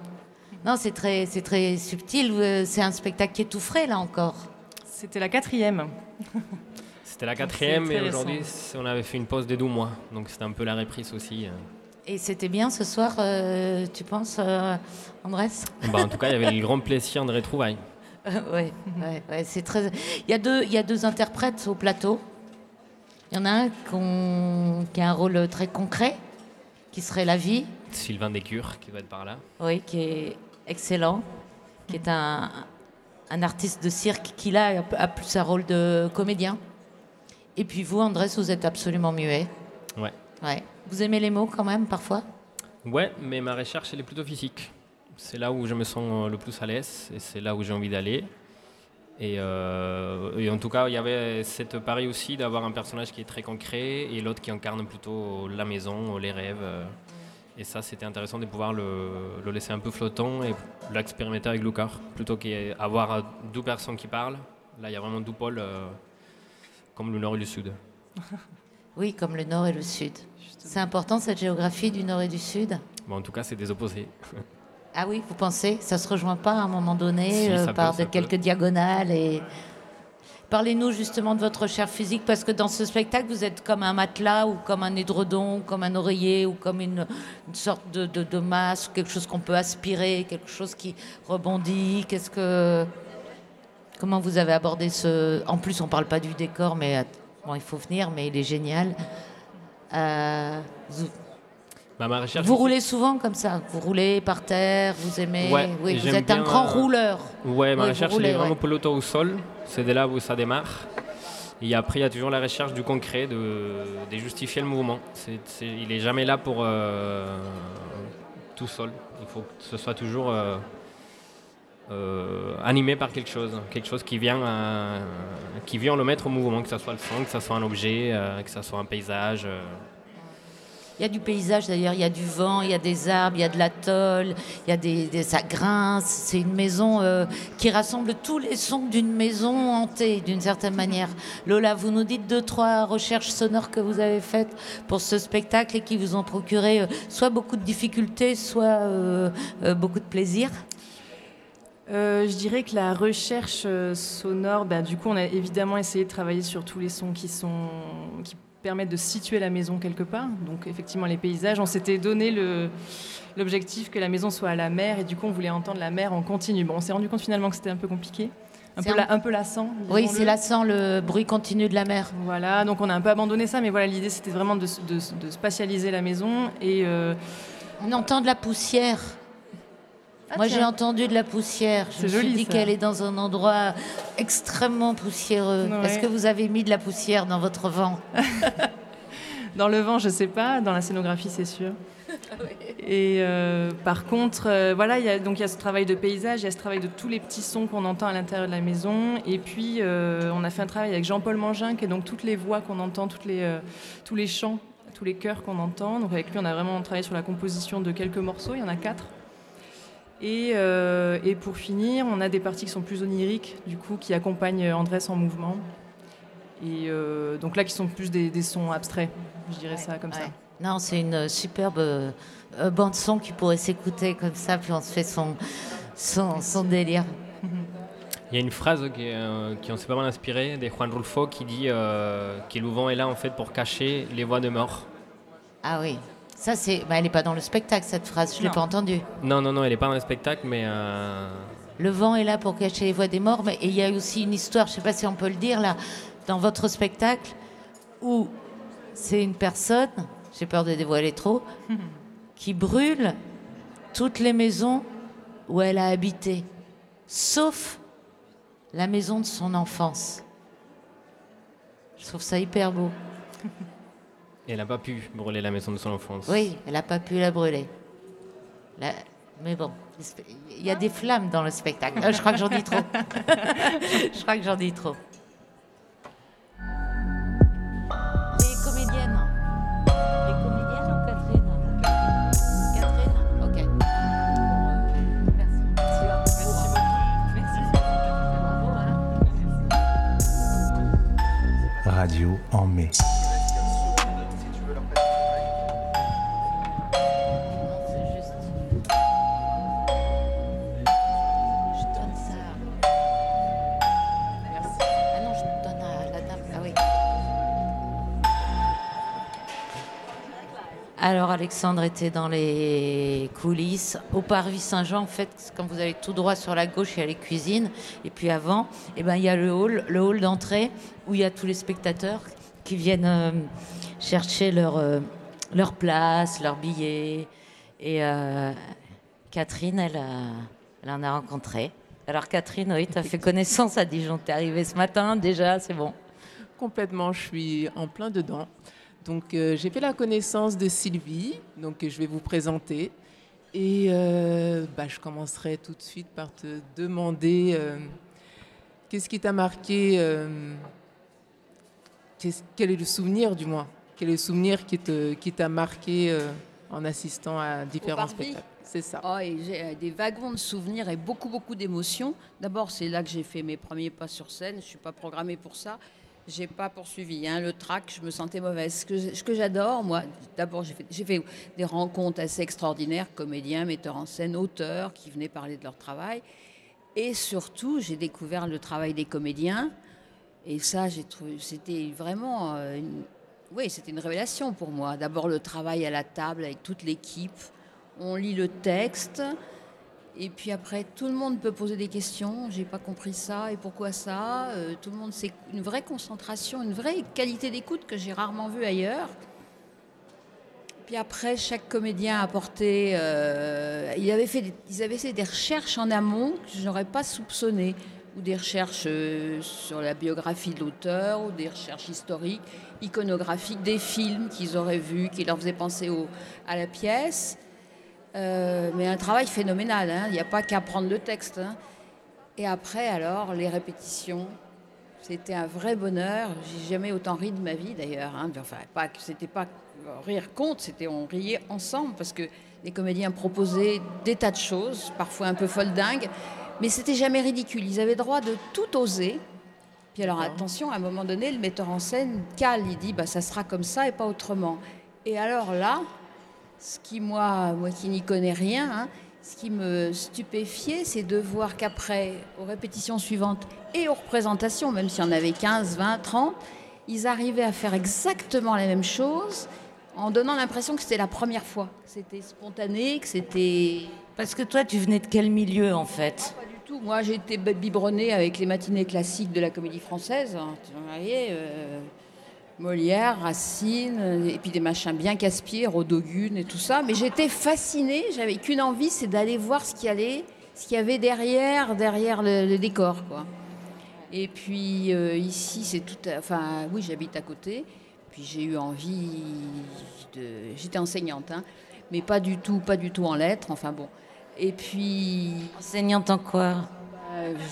[SPEAKER 6] Non, c'est très, c'est très subtil. euh, C'est un spectacle qui est tout frais, là encore.
[SPEAKER 13] C'était la quatrième. [laughs]
[SPEAKER 12] C'était la
[SPEAKER 13] c'est
[SPEAKER 12] quatrième et aujourd'hui, on avait fait une pause des 12 mois. Donc c'était un peu la reprise aussi. euh.
[SPEAKER 6] Et c'était bien ce soir, euh, tu penses, euh, Andrés?
[SPEAKER 12] Bah, en tout cas, il y avait le grand plaisir de retrouvailles. [laughs]
[SPEAKER 6] Oui, ouais, ouais, c'est très. Il y, a deux, il y a deux interprètes au plateau. Il y en a un qui a un rôle très concret, qui serait la vie,
[SPEAKER 12] Sylvain Descures qui va être par là.
[SPEAKER 6] oui, qui est excellent, qui est un, un artiste de cirque qui là a plus un rôle de comédien. Et puis vous, Andrés, vous êtes absolument muet.
[SPEAKER 12] Ouais.
[SPEAKER 6] Ouais. Vous aimez les mots quand même parfois?
[SPEAKER 12] Ouais, mais ma recherche, elle est plutôt physique. C'est là où je me sens euh, le plus à l'aise et c'est là où j'ai envie d'aller. Et, euh, et en tout cas, il y avait cette pari aussi d'avoir un personnage qui est très concret et l'autre qui incarne plutôt la maison, les rêves. euh. Et ça, c'était intéressant de pouvoir le, le laisser un peu flottant et l'expérimenter avec Lucar. Plutôt qu'avoir deux personnes qui parlent, là, il y a vraiment deux pôles, euh, comme le nord et le sud. [laughs]
[SPEAKER 6] Oui, comme le nord et le sud. C'est important cette géographie du nord et du sud?
[SPEAKER 12] Bon, en tout cas, c'est des opposés. [laughs]
[SPEAKER 6] Ah oui, vous pensez? Ça se rejoint pas à un moment donné
[SPEAKER 12] Si,
[SPEAKER 6] euh, par
[SPEAKER 12] peut,
[SPEAKER 6] de quelques diagonales et Parlez-nous justement de votre recherche physique parce que dans ce spectacle, vous êtes comme un matelas ou comme un édredon, ou comme un oreiller ou comme une, une sorte de, de, de masse, quelque chose qu'on peut aspirer, quelque chose qui rebondit. Qu'est-ce que comment vous avez abordé ce En plus, on parle pas du décor, mais bon, il faut venir, mais il est génial. Euh, vous,
[SPEAKER 12] Bah, ma recherche
[SPEAKER 6] vous
[SPEAKER 12] aussi-
[SPEAKER 6] roulez souvent comme ça Vous roulez par terre Vous aimez
[SPEAKER 12] Ouais,
[SPEAKER 6] Oui,
[SPEAKER 12] et
[SPEAKER 6] vous êtes un grand
[SPEAKER 12] euh,
[SPEAKER 6] rouleur.
[SPEAKER 12] Ouais, ma
[SPEAKER 6] Oui,
[SPEAKER 12] recherche
[SPEAKER 6] roulez,
[SPEAKER 12] elle est vraiment
[SPEAKER 6] ouais.
[SPEAKER 12] peloton au sol. C'est de là où ça démarre. Et après, il y a toujours la recherche du concret, de, de justifier le mouvement. Il est jamais là pour euh, tout seul. Il faut que ce soit toujours euh, animé par quelque chose, quelque chose qui vient, euh, qui vient le mettre au mouvement, que ce soit le son, que ce soit un objet, euh, que ce soit un paysage.
[SPEAKER 6] Il y a du paysage d'ailleurs, il y a du vent, il y a des arbres, il y a de l'atoll, il y a des, des- ça grince. C'est une maison qui rassemble tous les sons d'une maison hantée d'une certaine manière. Lola, vous nous dites deux trois recherches sonores que vous avez faites pour ce spectacle et qui vous ont procuré soit beaucoup de difficultés, soit beaucoup de plaisir.
[SPEAKER 13] Euh, je dirais que la recherche euh, sonore, ben, du coup, on a évidemment essayé de travailler sur tous les sons qui, sont, qui permettent de situer la maison quelque part. Donc, effectivement, les paysages. On s'était donné l'objectif que la maison soit à la mer et du coup, on voulait entendre la mer en continu. Bon, on s'est rendu compte finalement que c'était un peu compliqué. Un peu,
[SPEAKER 6] un-
[SPEAKER 13] la- un peu lassant.
[SPEAKER 6] Oui, c'est lassant le bruit continu de la mer.
[SPEAKER 13] Voilà, donc on a un peu abandonné ça, mais voilà, l'idée c'était vraiment de, de- de spatialiser la maison et. euh,
[SPEAKER 6] On entend de la poussière.
[SPEAKER 13] Ah,
[SPEAKER 6] Moi, j'ai entendu de la poussière. Je me suis
[SPEAKER 13] joli,
[SPEAKER 6] dit qu'elle est dans un endroit extrêmement poussiéreux.
[SPEAKER 13] Ouais.
[SPEAKER 6] Est-ce que vous avez mis de la poussière dans votre vent [laughs]
[SPEAKER 13] Dans le vent, je sais pas. Dans la scénographie, c'est sûr. [laughs] Et euh, par contre, euh, voilà, il y a, donc il y a ce travail de paysage, il y a ce travail de tous les petits sons qu'on entend à l'intérieur de la maison. Et puis, euh, on a fait un travail avec Jean-Paul Mangin, qui est donc toutes les voix qu'on entend, toutes les, tous les chants, tous les chœurs qu'on entend. Donc avec lui, on a vraiment travaillé sur la composition de quelques morceaux. Il y en a quatre. Et, euh, et pour finir, on a des parties qui sont plus oniriques, du coup, qui accompagnent Andrés en mouvement. Et euh, donc là, qui sont plus des, des sons abstraits, je dirais ça comme ça.
[SPEAKER 6] Non, c'est une superbe euh, euh, bande son qui pourrait s'écouter comme ça, puis on se fait son, son, son délire.
[SPEAKER 12] Il y a une phrase qui, euh, qui en s'est pas mal inspirée de Juan Rulfo qui dit euh, que le vent est là en fait pour cacher les voix de mort.
[SPEAKER 6] Ah oui, ça c'est. bah, elle n'est pas dans le spectacle cette phrase, je l'ai
[SPEAKER 12] Non.
[SPEAKER 6] pas entendue.
[SPEAKER 12] Non, non, non, elle n'est pas dans le spectacle, mais euh,
[SPEAKER 6] Le vent est là pour cacher les voix des morts, mais il y a aussi une histoire, je ne sais pas si on peut le dire là, dans votre spectacle, où c'est une personne, j'ai peur de dévoiler trop, [laughs] qui brûle toutes les maisons où elle a habité, sauf la maison de son enfance. Je trouve ça hyper beau. [laughs]
[SPEAKER 12] elle n'a pas pu brûler la maison de son enfance.
[SPEAKER 6] Oui, elle n'a pas pu la brûler. La- Mais bon, il y a des flammes dans le spectacle. Ah, je crois que j'en dis trop. [laughs] je crois que j'en dis trop. Les comédiennes. Les Alors Alexandre était dans les coulisses. Au Parvis Saint-Jean, en fait, quand vous allez tout droit sur la gauche, il y a les cuisines. Et puis avant, eh ben, il y a le hall, le hall d'entrée, où il y a tous les spectateurs qui viennent euh, chercher leur, euh, leur place, leur billet. Et euh, Catherine, elle, elle en a rencontré. Alors Catherine, oui, tu as fait connaissance à Dijon. Tu es arrivée ce matin déjà, c'est bon.
[SPEAKER 14] Complètement, je suis en plein dedans. Donc euh, j'ai fait la connaissance de Sylvie, donc euh, je vais vous présenter. Et euh, bah, je commencerai tout de suite par te demander euh, qu'est-ce qui t'a marqué, euh, qu'est-ce- quel est le souvenir du moins, quel est le souvenir qui t'a marqué en assistant à différents spectacles? C'est ça.
[SPEAKER 15] Oh, j'ai des wagons de souvenirs et beaucoup, beaucoup d'émotions. D'abord, c'est là que j'ai fait mes premiers pas sur scène. Je ne suis pas programmée pour ça. J'ai pas poursuivi. hein. Le track, je me sentais mauvaise. Ce que, j'adore, moi, d'abord, j'ai fait, des rencontres assez extraordinaires, comédiens, metteurs en scène, auteurs, qui venaient parler de leur travail. Et surtout, j'ai découvert le travail des comédiens. Et ça, c'était vraiment, euh, oui, c'était une révélation pour moi. D'abord, le travail à la table avec toute l'équipe. On lit le texte. Et puis après, tout le monde peut poser des questions. J'ai pas compris ça et pourquoi ça? Euh, tout le monde, c'est une vraie concentration, une vraie qualité d'écoute que j'ai rarement vue ailleurs. Puis après, chaque comédien a apporté. euh, il avait fait des- ils avaient fait des recherches en amont que je n'aurais pas soupçonnées. Ou des recherches euh, sur la biographie de l'auteur, ou des recherches historiques, iconographiques, des films qu'ils auraient vus, qui leur faisaient penser à la pièce. Euh, mais un travail phénoménal, hein. il n'y a pas qu'à prendre le texte. hein. Et après, alors, les répétitions, c'était un vrai bonheur. J'ai jamais autant ri de ma vie d'ailleurs. hein. Enfin, pas c'était pas rire contre, c'était on riait ensemble parce que les comédiens proposaient des tas de choses, parfois un peu foldingues, mais c'était jamais ridicule. Ils avaient droit de tout oser. Puis alors attention, à un moment donné, le metteur en scène cale, il dit bah ça sera comme ça et pas autrement. Et alors là, ce qui moi, moi qui n'y connais rien, hein, ce qui me stupéfiait, c'est de voir qu'après, aux répétitions suivantes et aux représentations, même s'il y en avait 15, 20, 30, ils arrivaient à faire exactement la même chose en donnant l'impression que c'était la première fois. Que C'était spontané, que c'était...
[SPEAKER 6] Parce que toi, tu venais de quel milieu en fait?
[SPEAKER 15] Pas du tout. Moi, j'ai été biberonnée avec les matinées classiques de la comédie française. hein. Vous voyez, euh, Molière, Racine, et puis des machins bien casse-pieds, Rodogune et tout ça. Mais j'étais fascinée. J'avais qu'une envie, c'est d'aller voir ce qu'il y avait derrière, derrière le, décor, quoi. Et puis euh, ici, c'est tout. Enfin, oui, j'habite à côté. Puis j'ai eu envie de. J'étais enseignante, hein, mais pas du tout, pas du tout en lettres. Enfin bon. Et puis.
[SPEAKER 6] Enseignante en quoi?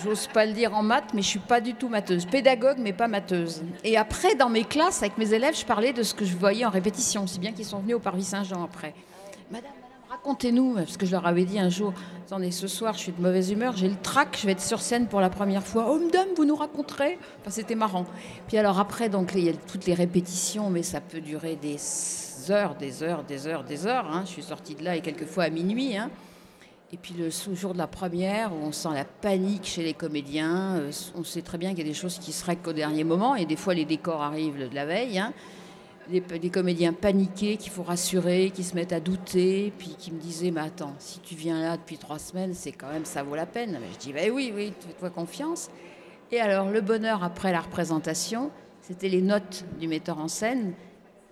[SPEAKER 15] J'ose pas le dire en maths, mais je suis pas du tout matheuse. Pédagogue, mais pas matheuse. Et après, dans mes classes, avec mes élèves, je parlais de ce que je voyais en répétition, si bien qu'ils sont venus au Parvis Saint-Jean après. Madame, racontez-nous, parce que je leur avais dit un jour, attendez, ce soir, je suis de mauvaise humeur, j'ai le trac, je vais être sur scène pour la première fois. Oh, madame, vous nous raconterez? Enfin, c'était marrant. Puis alors après, donc, il y a toutes les répétitions, mais ça peut durer des heures, des heures, des heures, des heures. hein. Je suis sortie de là et quelquefois à minuit. hein. Et puis le jour de la première, où on sent la panique chez les comédiens, euh, on sait très bien qu'il y a des choses qui se règlent qu'au dernier moment, et des fois les décors arrivent de la veille. hein. Des, comédiens paniqués qu'il faut rassurer, qui se mettent à douter, puis qui me disaient Mais attends, si tu viens là depuis trois semaines, c'est quand même, ça vaut la peine. Je dis Ben oui, oui, fais-toi confiance. Et alors, le bonheur après la représentation, c'était les notes du metteur en scène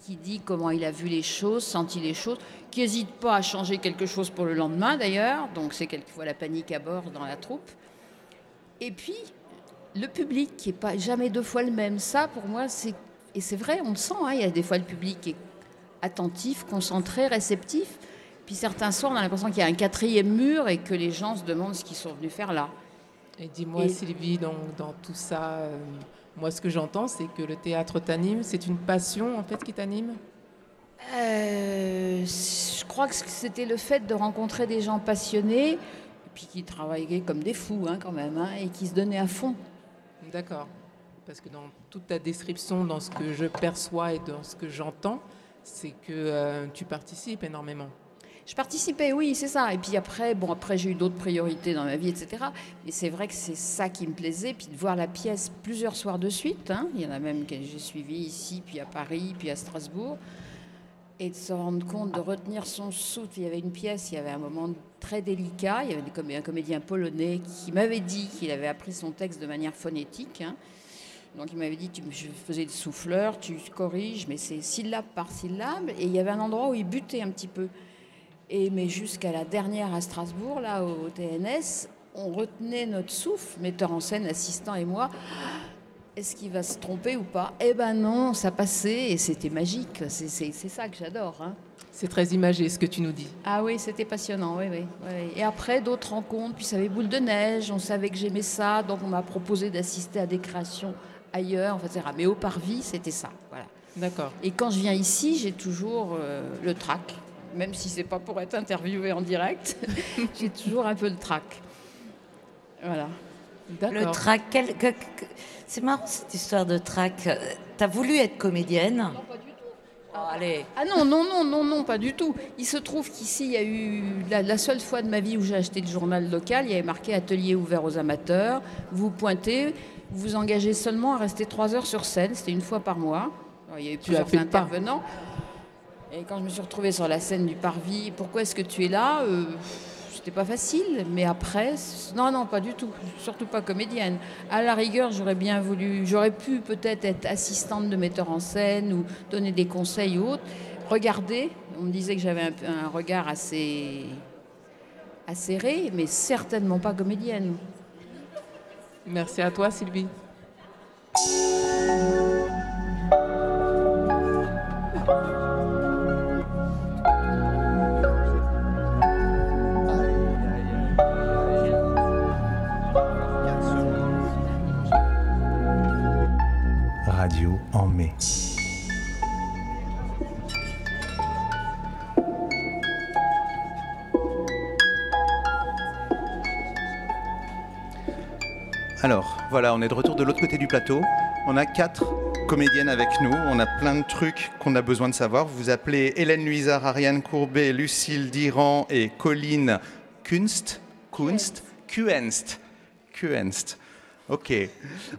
[SPEAKER 15] qui dit comment il a vu les choses, senti les choses, qui n'hésite pas à changer quelque chose pour le lendemain d'ailleurs, donc c'est quelquefois la panique à bord dans la troupe. Et puis, le public qui n'est pas jamais deux fois le même, ça pour moi, c'est. Et c'est vrai, on le sent, hein, il y a des fois le public qui est attentif, concentré, réceptif. Puis certains soirs, on a l'impression qu'il y a un quatrième mur et que les gens se demandent ce qu'ils sont venus faire là.
[SPEAKER 14] Et dis-moi,
[SPEAKER 15] Et-
[SPEAKER 14] Sylvie, dans, dans tout ça, euh, moi, ce que j'entends, c'est que le théâtre t'anime. C'est une passion, en fait, qui t'anime?
[SPEAKER 15] Euh, je crois que c'était le fait de rencontrer des gens passionnés, et puis qui travaillaient comme des fous hein, quand même, hein, et qui se donnaient à fond.
[SPEAKER 14] D'accord. Parce que dans toute ta description, dans ce que je perçois et dans ce que j'entends, c'est que euh, tu participes énormément.
[SPEAKER 15] Je participais, oui, c'est ça. Et puis après, bon, après j'ai eu d'autres priorités dans ma vie, etc. Mais c'est vrai que c'est ça qui me plaisait, puis de voir la pièce plusieurs soirs de suite. hein. Il y en a même que j'ai suivi ici, puis à Paris, puis à Strasbourg. Et de se rendre compte, de retenir son souffle. Il y avait une pièce, il y avait un moment très délicat. Il y avait des un comédien polonais qui m'avait dit qu'il avait appris son texte de manière phonétique. hein. Donc il m'avait dit, tu, je faisais le souffleur, tu corriges, mais c'est syllabe par syllabe. Et il y avait un endroit où il butait un petit peu. Et mais jusqu'à la dernière à Strasbourg, là au TNS, on retenait notre souffle, metteur en scène, assistant et moi. Est-ce qu'il va se tromper ou pas? Eh ben non, ça passait et c'était magique. C'est ça que j'adore. hein.
[SPEAKER 14] C'est très imagé, ce que tu nous dis.
[SPEAKER 15] Ah oui, c'était passionnant, oui, oui, oui. Et après, d'autres rencontres, puis ça avait boule de neige, on savait que j'aimais ça, donc on m'a proposé d'assister à des créations ailleurs, etc. Mais au Parvis, c'était ça, voilà.
[SPEAKER 14] D'accord.
[SPEAKER 15] Et quand je viens ici, j'ai toujours euh, le trac, même si c'est pas pour être interviewé en direct, [laughs] j'ai toujours un peu le trac. Voilà.
[SPEAKER 6] Le trac, quel- c'est marrant cette histoire de trac. T'as voulu être comédienne?
[SPEAKER 15] Ah, allez. Ah non, non, non, non, non, pas du tout. Il se trouve qu'ici, il y a eu la, la seule fois de ma vie où j'ai acheté le journal local, il y avait marqué atelier ouvert aux amateurs. Vous pointez, vous vous engagez seulement à rester trois heures sur scène. C'était une fois par mois. Alors, il y avait plusieurs
[SPEAKER 14] pas.
[SPEAKER 15] Et quand je me suis retrouvée sur la scène du Parvis, pourquoi est-ce que tu es là Euh, C'était pas facile, mais après, non, non, pas du tout, surtout pas comédienne. À la rigueur, j'aurais bien voulu, j'aurais pu peut-être être assistante de metteur en scène ou donner des conseils ou autres. Regarder, on me disait que j'avais un, un regard assez acéré, mais certainement pas comédienne.
[SPEAKER 14] Merci à toi, Sylvie.
[SPEAKER 1] En mai.
[SPEAKER 9] Alors, voilà, on est de retour de l'autre côté du plateau. On a quatre comédiennes avec nous. On a plein de trucs qu'on a besoin de savoir. Vous vous appelez Hélène Luisard, Ariane Courbet, Lucille Diran et Colline Kunst. Kunst? Kuenst. Kuenst. Ok.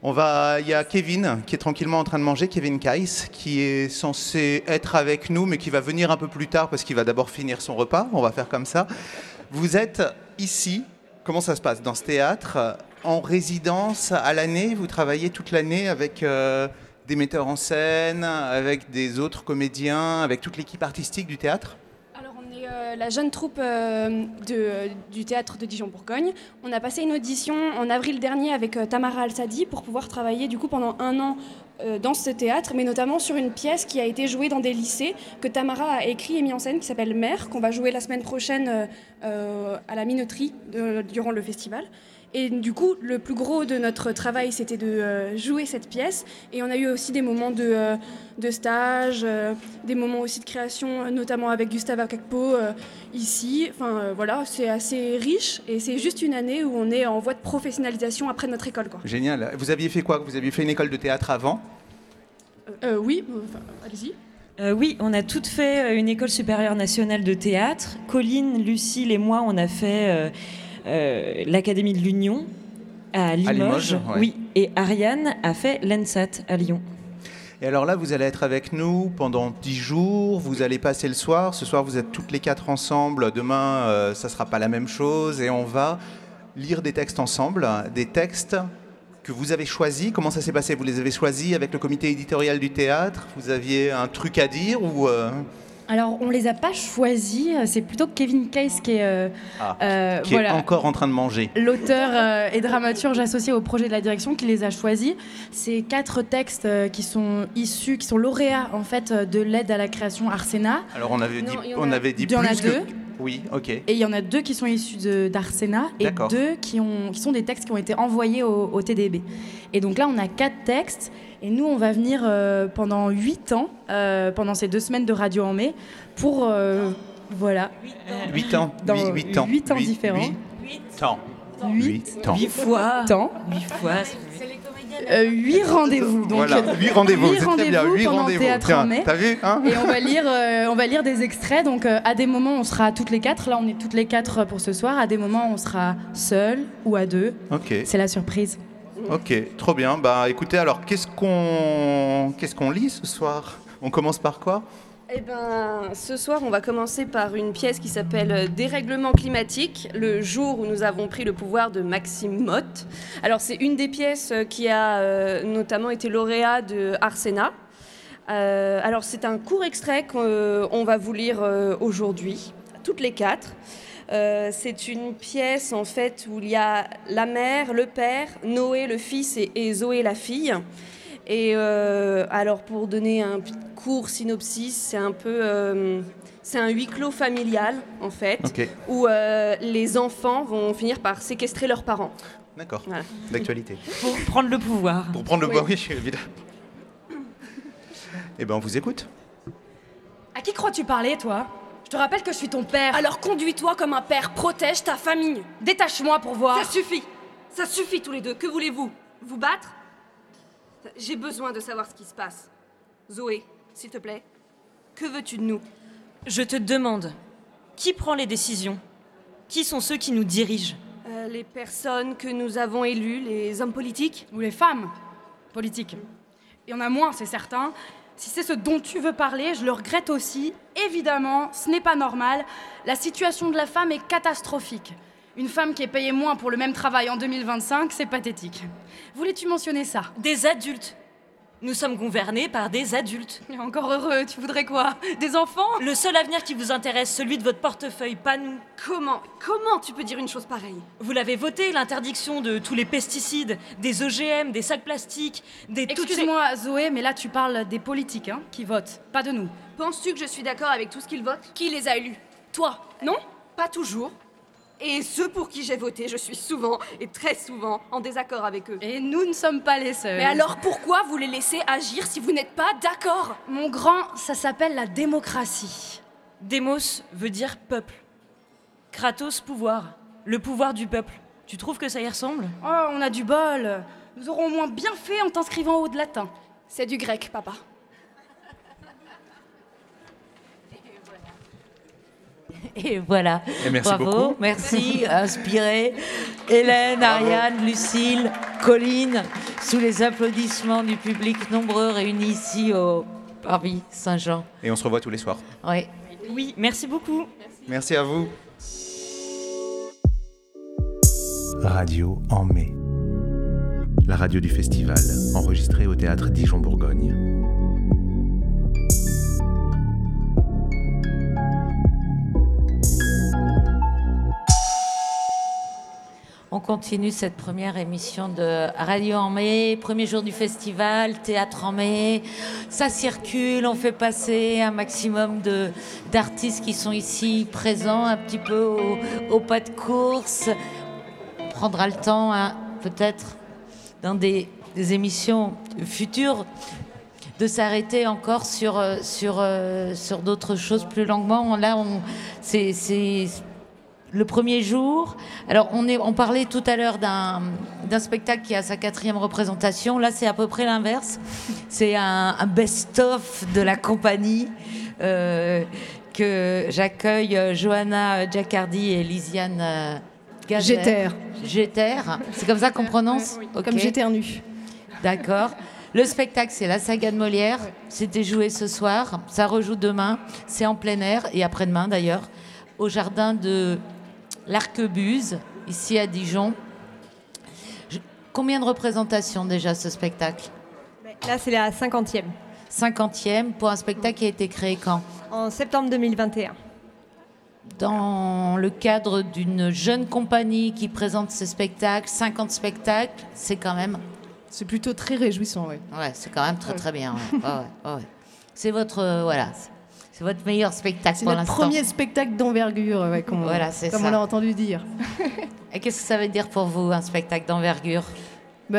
[SPEAKER 9] On va. Il y a Kevin qui est tranquillement en train de manger, Kevin Kais, qui est censé être avec nous, mais qui va venir un peu plus tard parce qu'il va d'abord finir son repas. On va faire comme ça. Vous êtes ici. Comment ça se passe? Dans ce théâtre? En résidence à l'année? Vous travaillez toute l'année avec euh, des metteurs en scène, avec des autres comédiens, avec toute l'équipe artistique du théâtre?
[SPEAKER 16] Euh, la jeune troupe euh, du théâtre de Dijon-Bourgogne. On a passé une audition en avril dernier avec euh, Tamara Al-Sadi pour pouvoir travailler du coup pendant un an dans ce théâtre, mais notamment sur une pièce qui a été jouée dans des lycées, que Tamara a écrit et mis en scène, qui s'appelle Mère, qu'on va jouer la semaine prochaine à la minoterie durant le festival. Et du coup, le plus gros de notre travail, c'était de euh, jouer cette pièce. Et on a eu aussi des moments de, euh, de stage, euh, des moments aussi de création, notamment avec Gustave Akakpo euh, ici. Enfin euh, voilà, c'est assez riche. Et c'est juste une année où on est en voie de professionnalisation après notre école. Quoi.
[SPEAKER 9] Génial. Vous aviez fait quoi? Vous aviez fait une école de théâtre avant?
[SPEAKER 16] Euh, oui, enfin, allez-y.
[SPEAKER 17] Euh, oui, on a toutes fait une école supérieure nationale de théâtre. Colline, Lucille et moi, on a fait euh, l'Académie de l'Union à Limoges.
[SPEAKER 9] Limoges, ouais.
[SPEAKER 17] Oui, et Ariane a fait l'ENSAT à Lyon.
[SPEAKER 9] Et alors là, vous allez être avec nous pendant 10 jours, vous allez passer le soir. Ce soir, vous êtes toutes les quatre ensemble. Demain, euh, ça ne sera pas la même chose. Et on va lire des textes ensemble, des textes que vous avez choisis. Comment ça s'est passé? Vous les avez choisis avec le comité éditorial du théâtre? Vous aviez un truc à dire ou euh,
[SPEAKER 18] Alors, on les a pas choisis. C'est plutôt Kevin Case qui est, euh,
[SPEAKER 9] ah,
[SPEAKER 18] euh,
[SPEAKER 9] qui
[SPEAKER 18] voilà,
[SPEAKER 9] est encore en train de manger
[SPEAKER 18] l'auteur euh, et dramaturge associé au projet de la direction qui les a choisis. C'est quatre textes euh, qui sont issus, qui sont lauréats en fait euh, de l'aide à la création Arsena.
[SPEAKER 9] Alors on avait dit,
[SPEAKER 18] Non, il y en
[SPEAKER 9] on
[SPEAKER 18] a-
[SPEAKER 9] avait dit
[SPEAKER 18] il y en a
[SPEAKER 9] plus que-
[SPEAKER 18] deux.
[SPEAKER 9] Oui, ok.
[SPEAKER 18] Et il y en a deux qui sont issus d'Arsena et deux qui, ont, qui sont des textes qui ont été envoyés au, au TDB. Et donc là, on a quatre textes. Et nous, on va venir euh, pendant huit ans, euh, pendant ces deux semaines de radio en mai, pour. euh, voilà.
[SPEAKER 9] 8 ans.
[SPEAKER 18] Dans
[SPEAKER 9] 8 ans.
[SPEAKER 18] huit ans
[SPEAKER 9] Huit-
[SPEAKER 18] différents.
[SPEAKER 9] huit.
[SPEAKER 18] Huit.
[SPEAKER 9] ans.
[SPEAKER 18] Huit fois. Temps.
[SPEAKER 17] Huit fois.
[SPEAKER 18] Euh, huit rendez-vous. Donc,
[SPEAKER 9] Voilà,
[SPEAKER 18] euh,
[SPEAKER 9] huit rendez-vous,
[SPEAKER 18] huit
[SPEAKER 9] c'est très bien,
[SPEAKER 18] rendez-vous
[SPEAKER 9] huit
[SPEAKER 18] pendant
[SPEAKER 9] rendez-vous.
[SPEAKER 18] Théâtre
[SPEAKER 9] Tiens,
[SPEAKER 18] en mai.
[SPEAKER 9] t'as vu, hein
[SPEAKER 18] Et on va lire, euh, on va lire des extraits. Donc, euh, à des moments, on sera toutes les quatre. Là, on est toutes les quatre pour ce soir. À des moments, on sera seul ou à deux.
[SPEAKER 9] Ok.
[SPEAKER 18] C'est la surprise.
[SPEAKER 9] Ok, trop bien. Bah écoutez, alors qu'est-ce qu'on qu'est-ce qu'on lit ce soir? On commence par quoi?
[SPEAKER 19] Eh ben, ce soir, on va commencer par une pièce qui s'appelle Dérèglement climatique, le jour où nous avons pris le pouvoir de Maxime Mott. Alors, c'est une des pièces euh, qui a euh, notamment été lauréat de Arsena. Euh, alors, c'est un court extrait qu'on va vous lire euh, aujourd'hui, toutes les quatre. Euh, c'est une pièce en fait où il y a la mère, le père, Noé le fils et, et Zoé la fille. Et euh, alors pour donner un petit court synopsis, c'est un peu euh, c'est un huis clos familial en fait,
[SPEAKER 9] Ok.
[SPEAKER 19] où euh, les enfants vont finir par séquestrer leurs parents.
[SPEAKER 9] D'accord.
[SPEAKER 19] Voilà.
[SPEAKER 9] D'actualité.
[SPEAKER 17] Pour prendre le pouvoir.
[SPEAKER 9] Pour prendre le
[SPEAKER 19] Oui.
[SPEAKER 9] bois, oui, évidemment. Eh ben, on vous écoute.
[SPEAKER 16] À qui crois-tu parler, toi? Je te rappelle que je suis ton père. Alors conduis-toi comme un père, protège ta famille. Détache-moi pour voir.
[SPEAKER 19] Ça suffit, ça suffit tous les deux. Que voulez-vous? Vous battre? J'ai besoin de savoir ce qui se passe. Zoé, s'il te plaît, que veux-tu de nous?
[SPEAKER 17] Je te demande, qui prend les décisions? Qui sont ceux qui nous dirigent?
[SPEAKER 19] Euh, Les personnes que nous avons élues, les hommes politiques?
[SPEAKER 18] Ou les femmes politiques. Il y en a moins, c'est certain. Si c'est ce dont tu veux parler, je le regrette aussi. Évidemment, ce n'est pas normal. La situation de la femme est catastrophique. Une femme qui est payée moins pour le même travail en 2025, c'est pathétique. Voulais-tu mentionner ça?
[SPEAKER 17] Des adultes. Nous sommes gouvernés par des adultes.
[SPEAKER 18] Encore heureux, tu voudrais quoi? Des enfants?
[SPEAKER 17] Le seul avenir qui vous intéresse, celui de votre portefeuille, pas nous.
[SPEAKER 19] Comment Comment tu peux dire une chose pareille?
[SPEAKER 17] Vous l'avez voté, l'interdiction de tous les pesticides, des OGM, des sacs plastiques, des... ces-
[SPEAKER 18] Excuse-moi, Zoé, mais là tu parles des politiques hein, qui votent, pas de nous.
[SPEAKER 19] Penses-tu que je suis d'accord avec tout ce qu'ils votent?
[SPEAKER 16] Qui les a élus? Toi, non
[SPEAKER 19] Pas toujours. Et ceux pour qui j'ai voté, je suis souvent et très souvent en désaccord avec eux.
[SPEAKER 18] Et nous ne sommes pas les seuls.
[SPEAKER 16] Mais alors pourquoi vous les laissez agir si vous n'êtes pas d'accord?
[SPEAKER 18] Mon grand, ça s'appelle la démocratie.
[SPEAKER 17] Demos veut dire peuple. Kratos, pouvoir. Le pouvoir du peuple. Tu trouves que ça y ressemble?
[SPEAKER 18] Oh, on a du bol. Nous aurons au moins bien fait en t'inscrivant au de latin.
[SPEAKER 16] C'est du grec, papa. [laughs]
[SPEAKER 6] Et voilà.
[SPEAKER 9] Et merci
[SPEAKER 6] Bravo,
[SPEAKER 9] beaucoup.
[SPEAKER 6] merci, inspiré. Hélène, Ariane, Lucille, Colline, sous les applaudissements du public nombreux réunis ici au Paris Saint-Jean.
[SPEAKER 9] Et on se revoit tous les soirs.
[SPEAKER 6] Ouais.
[SPEAKER 17] Oui, merci beaucoup.
[SPEAKER 9] Merci à vous.
[SPEAKER 1] Radio en mai. La radio du festival, enregistrée au théâtre Dijon-Bourgogne.
[SPEAKER 6] On continue cette première émission de Radio en mai, premier jour du festival, théâtre en mai. Ça circule, on fait passer un maximum d'artistes qui sont ici présents, un petit peu au, pas de course. On prendra le temps, hein, peut-être, dans des, émissions futures de s'arrêter encore sur, euh, euh, d'autres choses plus longuement. Là, c'est le premier jour. Alors, on, est, on parlait tout à l'heure d'un, spectacle qui a sa quatrième représentation. Là, c'est à peu près l'inverse. C'est un, un best-of de la compagnie. euh, que j'accueille euh, Johanna Giacardi et Lisiane euh, Gazer.
[SPEAKER 20] Jeter.
[SPEAKER 6] C'est comme ça qu'on prononce?
[SPEAKER 20] Comme j'éternue.
[SPEAKER 6] D'accord. Le spectacle, c'est la saga de Molière. C'était joué ce soir. Ça rejoue demain. C'est en plein air et après-demain d'ailleurs, au jardin de l'Arquebuse, ici à Dijon. Je- Combien de représentations déjà ce spectacle?
[SPEAKER 20] Là, c'est la 50e.
[SPEAKER 6] 50e pour un spectacle qui a été créé quand?
[SPEAKER 20] En septembre 2021.
[SPEAKER 6] Dans le cadre d'une jeune compagnie qui présente ses spectacles, 50 spectacles, c'est quand même.
[SPEAKER 20] C'est plutôt très réjouissant, oui.
[SPEAKER 6] Ouais, c'est quand même très très bien. ouais. [laughs] Ouais, ouais, ouais. C'est votre euh, voilà, c'est- c'est votre meilleur spectacle
[SPEAKER 20] C'est
[SPEAKER 6] pour
[SPEAKER 20] notre
[SPEAKER 6] l'instant.
[SPEAKER 20] premier spectacle d'envergure, ouais, comme,
[SPEAKER 6] Voilà, c'est
[SPEAKER 20] comme
[SPEAKER 6] ça.
[SPEAKER 20] on l'a entendu dire. [laughs]
[SPEAKER 6] Et qu'est-ce que ça veut dire pour vous un spectacle d'envergure?
[SPEAKER 20] Bah,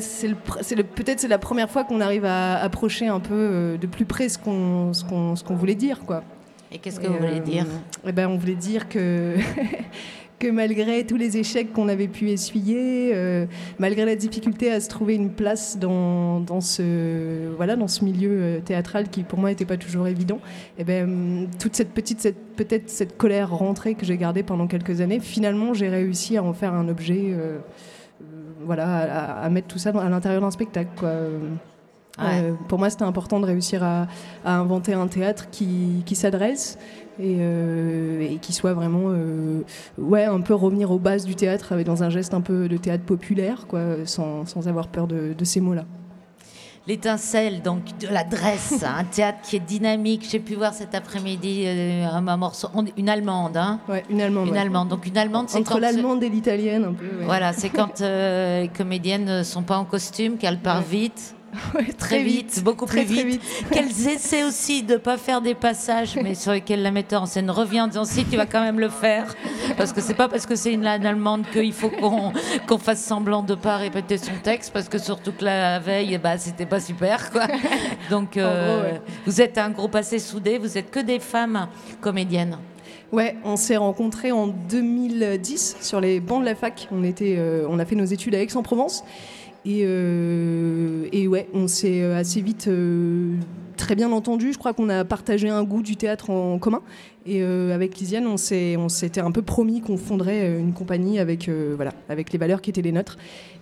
[SPEAKER 20] c'est c'est peut-être c'est la première fois qu'on arrive à approcher un peu euh, de plus près ce qu'on ce qu'on qu'on voulait dire quoi.
[SPEAKER 6] Et qu'est-ce que vous voulez dire?
[SPEAKER 20] Eh ben on voulait dire que [laughs] que malgré tous les échecs qu'on avait pu essuyer, euh, malgré la difficulté à se trouver une place dans, dans ce voilà dans ce milieu euh, théâtral qui pour moi n'était pas toujours évident, eh ben toute cette petite cette peut-être cette colère rentrée que j'ai gardée pendant quelques années, finalement j'ai réussi à en faire un objet. euh, voilà, à, à mettre tout ça à l'intérieur d'un spectacle. Quoi. Euh,
[SPEAKER 6] Ouais.
[SPEAKER 20] euh, pour moi, c'était important de réussir à, à inventer un théâtre qui, qui s'adresse et, euh, et qui soit vraiment, euh, ouais, un peu revenir aux bases du théâtre dans un geste un peu de théâtre populaire, quoi, sans, sans avoir peur de, de ces mots-là.
[SPEAKER 6] L'étincelle donc de l'adresse, [laughs] un théâtre qui est dynamique. J'ai pu voir cet après-midi un, un morceau, une allemande, hein
[SPEAKER 20] Ouais, une allemande.
[SPEAKER 6] Une
[SPEAKER 20] ouais.
[SPEAKER 6] allemande. Donc une allemande, c'est
[SPEAKER 20] Entre l'allemande et l'italienne, un peu. ouais.
[SPEAKER 6] Voilà, c'est quand les comédiennes ne sont pas en costume, qu'elles partent vite. [laughs] très,
[SPEAKER 20] très
[SPEAKER 6] vite,
[SPEAKER 20] vite,
[SPEAKER 6] beaucoup
[SPEAKER 20] très,
[SPEAKER 6] plus
[SPEAKER 20] très
[SPEAKER 6] vite. Qu'elles [laughs] essaient aussi de ne pas faire des passages, mais sur lesquels la metteur en scène revient en disant si tu vas quand même le faire. Parce que c'est pas parce que c'est une langue allemande qu'il faut qu'on qu'on fasse semblant de pas répéter son texte, parce que surtout que la veille, bah, c'était pas super. Quoi. [laughs] Donc euh,
[SPEAKER 20] gros, ouais.
[SPEAKER 6] vous êtes un groupe assez soudé, vous êtes que des femmes comédiennes.
[SPEAKER 20] Ouais, on s'est rencontrés en 2010 sur les bancs de la fac. On, était, euh, on a fait nos études à Aix-en-Provence. Et, euh, et ouais, on s'est euh, assez vite euh, très bien entendu. Je crois qu'on a partagé un goût du théâtre en commun. Et avec Lisiane, on s'était un peu promis qu'on fonderait une compagnie avec, voilà, avec les valeurs qui étaient les nôtres.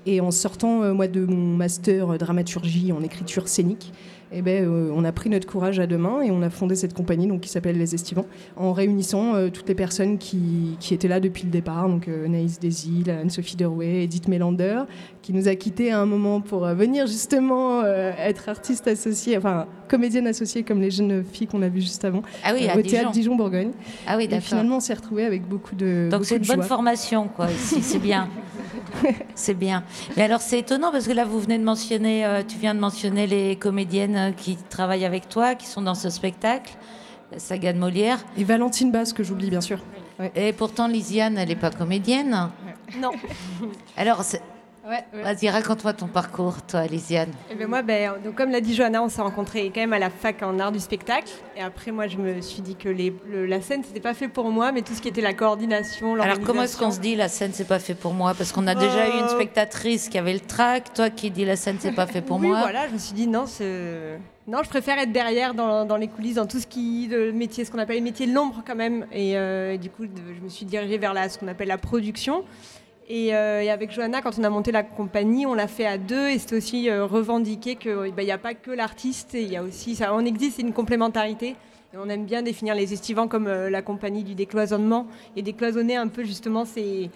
[SPEAKER 20] Et en sortant, moi, de mon master dramaturgie en écriture scénique, eh ben, on a pris notre courage à deux mains et on a fondé cette compagnie donc, qui s'appelle Les Estivants, en réunissant toutes les personnes qui, qui étaient là depuis le départ, donc euh, Naïs Desil, Anne-Sophie Derouet, Edith Mélander, qui nous a quittés à un moment pour euh, venir justement euh, être artiste associée, enfin comédienne associée comme les jeunes filles qu'on a vues juste avant,
[SPEAKER 6] Ah oui,
[SPEAKER 20] euh,
[SPEAKER 6] à
[SPEAKER 20] au théâtre Dijon-Bourgogne.
[SPEAKER 6] Ah oui,
[SPEAKER 20] et finalement, on s'est retrouvés avec beaucoup de
[SPEAKER 6] Donc c'est une bonne
[SPEAKER 20] joie.
[SPEAKER 6] formation, quoi, ici, c'est bien. [laughs] c'est bien. Mais alors c'est étonnant parce que là, vous venez de mentionner, euh, tu viens de mentionner les comédiennes qui travaillent avec toi, qui sont dans ce spectacle, la saga de Molière.
[SPEAKER 20] Et Valentine Basse, que j'oublie bien sûr.
[SPEAKER 6] Et pourtant, Lisiane, elle n'est pas comédienne.
[SPEAKER 21] Non.
[SPEAKER 6] Alors,
[SPEAKER 21] Ouais, ouais.
[SPEAKER 6] vas-y, raconte-moi ton parcours, toi, Lisiane.
[SPEAKER 21] Eh ben moi, ben, donc comme l'a dit Johanna, on s'est rencontrés quand même à la fac en art du spectacle. Et après, moi, je me suis dit que les- le- la scène, c'était pas fait pour moi, mais tout ce qui était la coordination,
[SPEAKER 6] Alors, comment est-ce qu'on se dit la scène, c'est pas fait pour moi? Parce qu'on a déjà eu une
[SPEAKER 21] Euh,
[SPEAKER 6] spectatrice qui avait le trac, toi qui dis la scène, c'est pas fait pour [laughs]
[SPEAKER 21] oui,
[SPEAKER 6] moi.
[SPEAKER 21] voilà, je me suis dit non, c'est- non, je préfère être derrière dans, dans les coulisses, dans tout ce qui le métier, ce qu'on appelle les métiers de l'ombre quand même. Et, euh, et du coup, de- je me suis dirigée vers la, ce qu'on appelle la production. Et, euh, et avec Johanna, quand on a monté la compagnie, on l'a fait à deux et c'était aussi euh, revendiqué qu'il n'y a pas que l'artiste, il y a aussi, ça, on existe, c'est une complémentarité. Et on aime bien définir les estivants comme euh, la compagnie du décloisonnement et décloisonner un peu justement ces,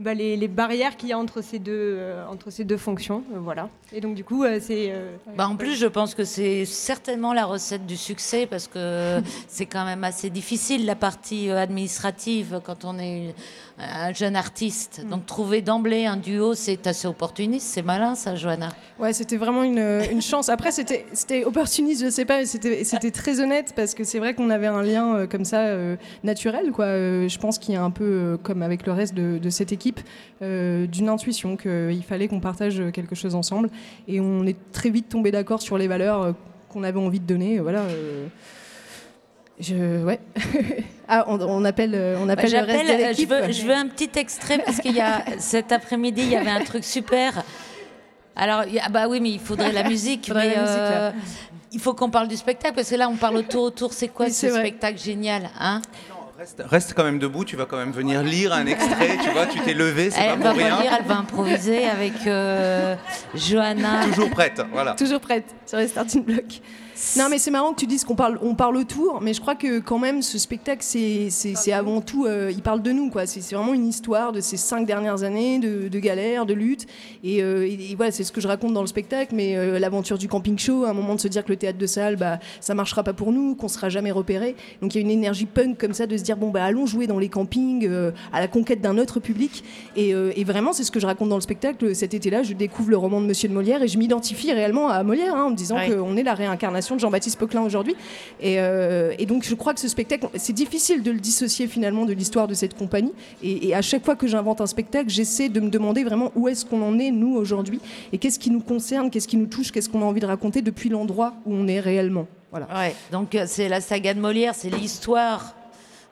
[SPEAKER 21] bah, les, les barrières qu'il y a entre ces deux, euh, entre ces deux fonctions. euh, voilà. Et donc, du coup, euh, c'est. euh,
[SPEAKER 6] Bah, en plus, je pense que c'est certainement la recette du succès parce que [laughs] c'est quand même assez difficile la partie euh, administrative quand on est une- un jeune artiste. Donc trouver d'emblée un duo, c'est assez opportuniste, c'est malin ça, Johanna?
[SPEAKER 20] Ouais, c'était vraiment une, une chance. Après, c'était opportuniste, je sais pas, mais c'était très honnête parce que c'est vrai qu'on avait un lien euh, comme ça euh, naturel, quoi. Euh, je pense qu'il y a un peu, euh, comme avec le reste de, de cette équipe, euh, d'une intuition qu'il fallait qu'on partage quelque chose ensemble. Et on est très vite tombé d'accord sur les valeurs euh, qu'on avait envie de donner. Voilà. Je, ouais. [laughs] ah, on, on appelle, euh, on
[SPEAKER 6] Bah,
[SPEAKER 20] appelle le reste de
[SPEAKER 6] euh, je, veux, je veux un petit extrait parce qu'il y a [laughs] cet après-midi, il y avait un truc super. Alors, il y a- bah oui, mais il faudrait la musique.
[SPEAKER 20] Faudrait
[SPEAKER 6] mais,
[SPEAKER 20] la musique,
[SPEAKER 6] euh, il faut qu'on parle du spectacle parce que là, on parle autour autour. C'est quoi
[SPEAKER 20] Oui,
[SPEAKER 6] ce
[SPEAKER 20] vrai.
[SPEAKER 6] spectacle génial, hein?
[SPEAKER 9] Reste, reste quand même debout, tu vas quand même venir lire un extrait, tu vois, tu t'es levé, c'est pas
[SPEAKER 6] Elle va
[SPEAKER 9] pour rien.
[SPEAKER 6] pas lire, elle va improviser avec euh, [laughs] Johanna.
[SPEAKER 9] Toujours prête, voilà.
[SPEAKER 20] Toujours prête sur les starting blocks. Non, mais c'est marrant que tu dises qu'on parle, on parle autour, mais je crois que quand même ce spectacle, c'est, avant tout, euh, il parle de nous, quoi. C'est, vraiment une histoire de ces cinq dernières années de, de galères, de luttes, et, euh, et- et voilà, c'est ce que je raconte dans le spectacle. Mais euh, l'aventure du camping show, à un moment de se dire que le théâtre de salle, bah, ça marchera pas pour nous, qu'on sera jamais repéré. Donc il y a une énergie punk comme ça de se dire bon bah allons jouer dans les campings euh, à la conquête d'un autre public. Et, et vraiment, c'est ce que je raconte dans le spectacle. Cet été-là, je découvre le roman de Monsieur de Molière et je m'identifie réellement à Molière hein, en me disant qu'on est la réincarnation de Jean-Baptiste Poquelin aujourd'hui. Et, euh, et donc, je crois que ce spectacle, c'est difficile de le dissocier finalement de l'histoire de cette compagnie. Et, et à chaque fois que j'invente un spectacle, j'essaie de me demander vraiment où est-ce qu'on en est, nous, aujourd'hui, et qu'est-ce qui nous concerne, qu'est-ce qui nous touche, qu'est-ce qu'on a envie de raconter depuis l'endroit où on est réellement. Voilà.
[SPEAKER 6] Ouais, donc euh, c'est la saga de Molière, c'est l'histoire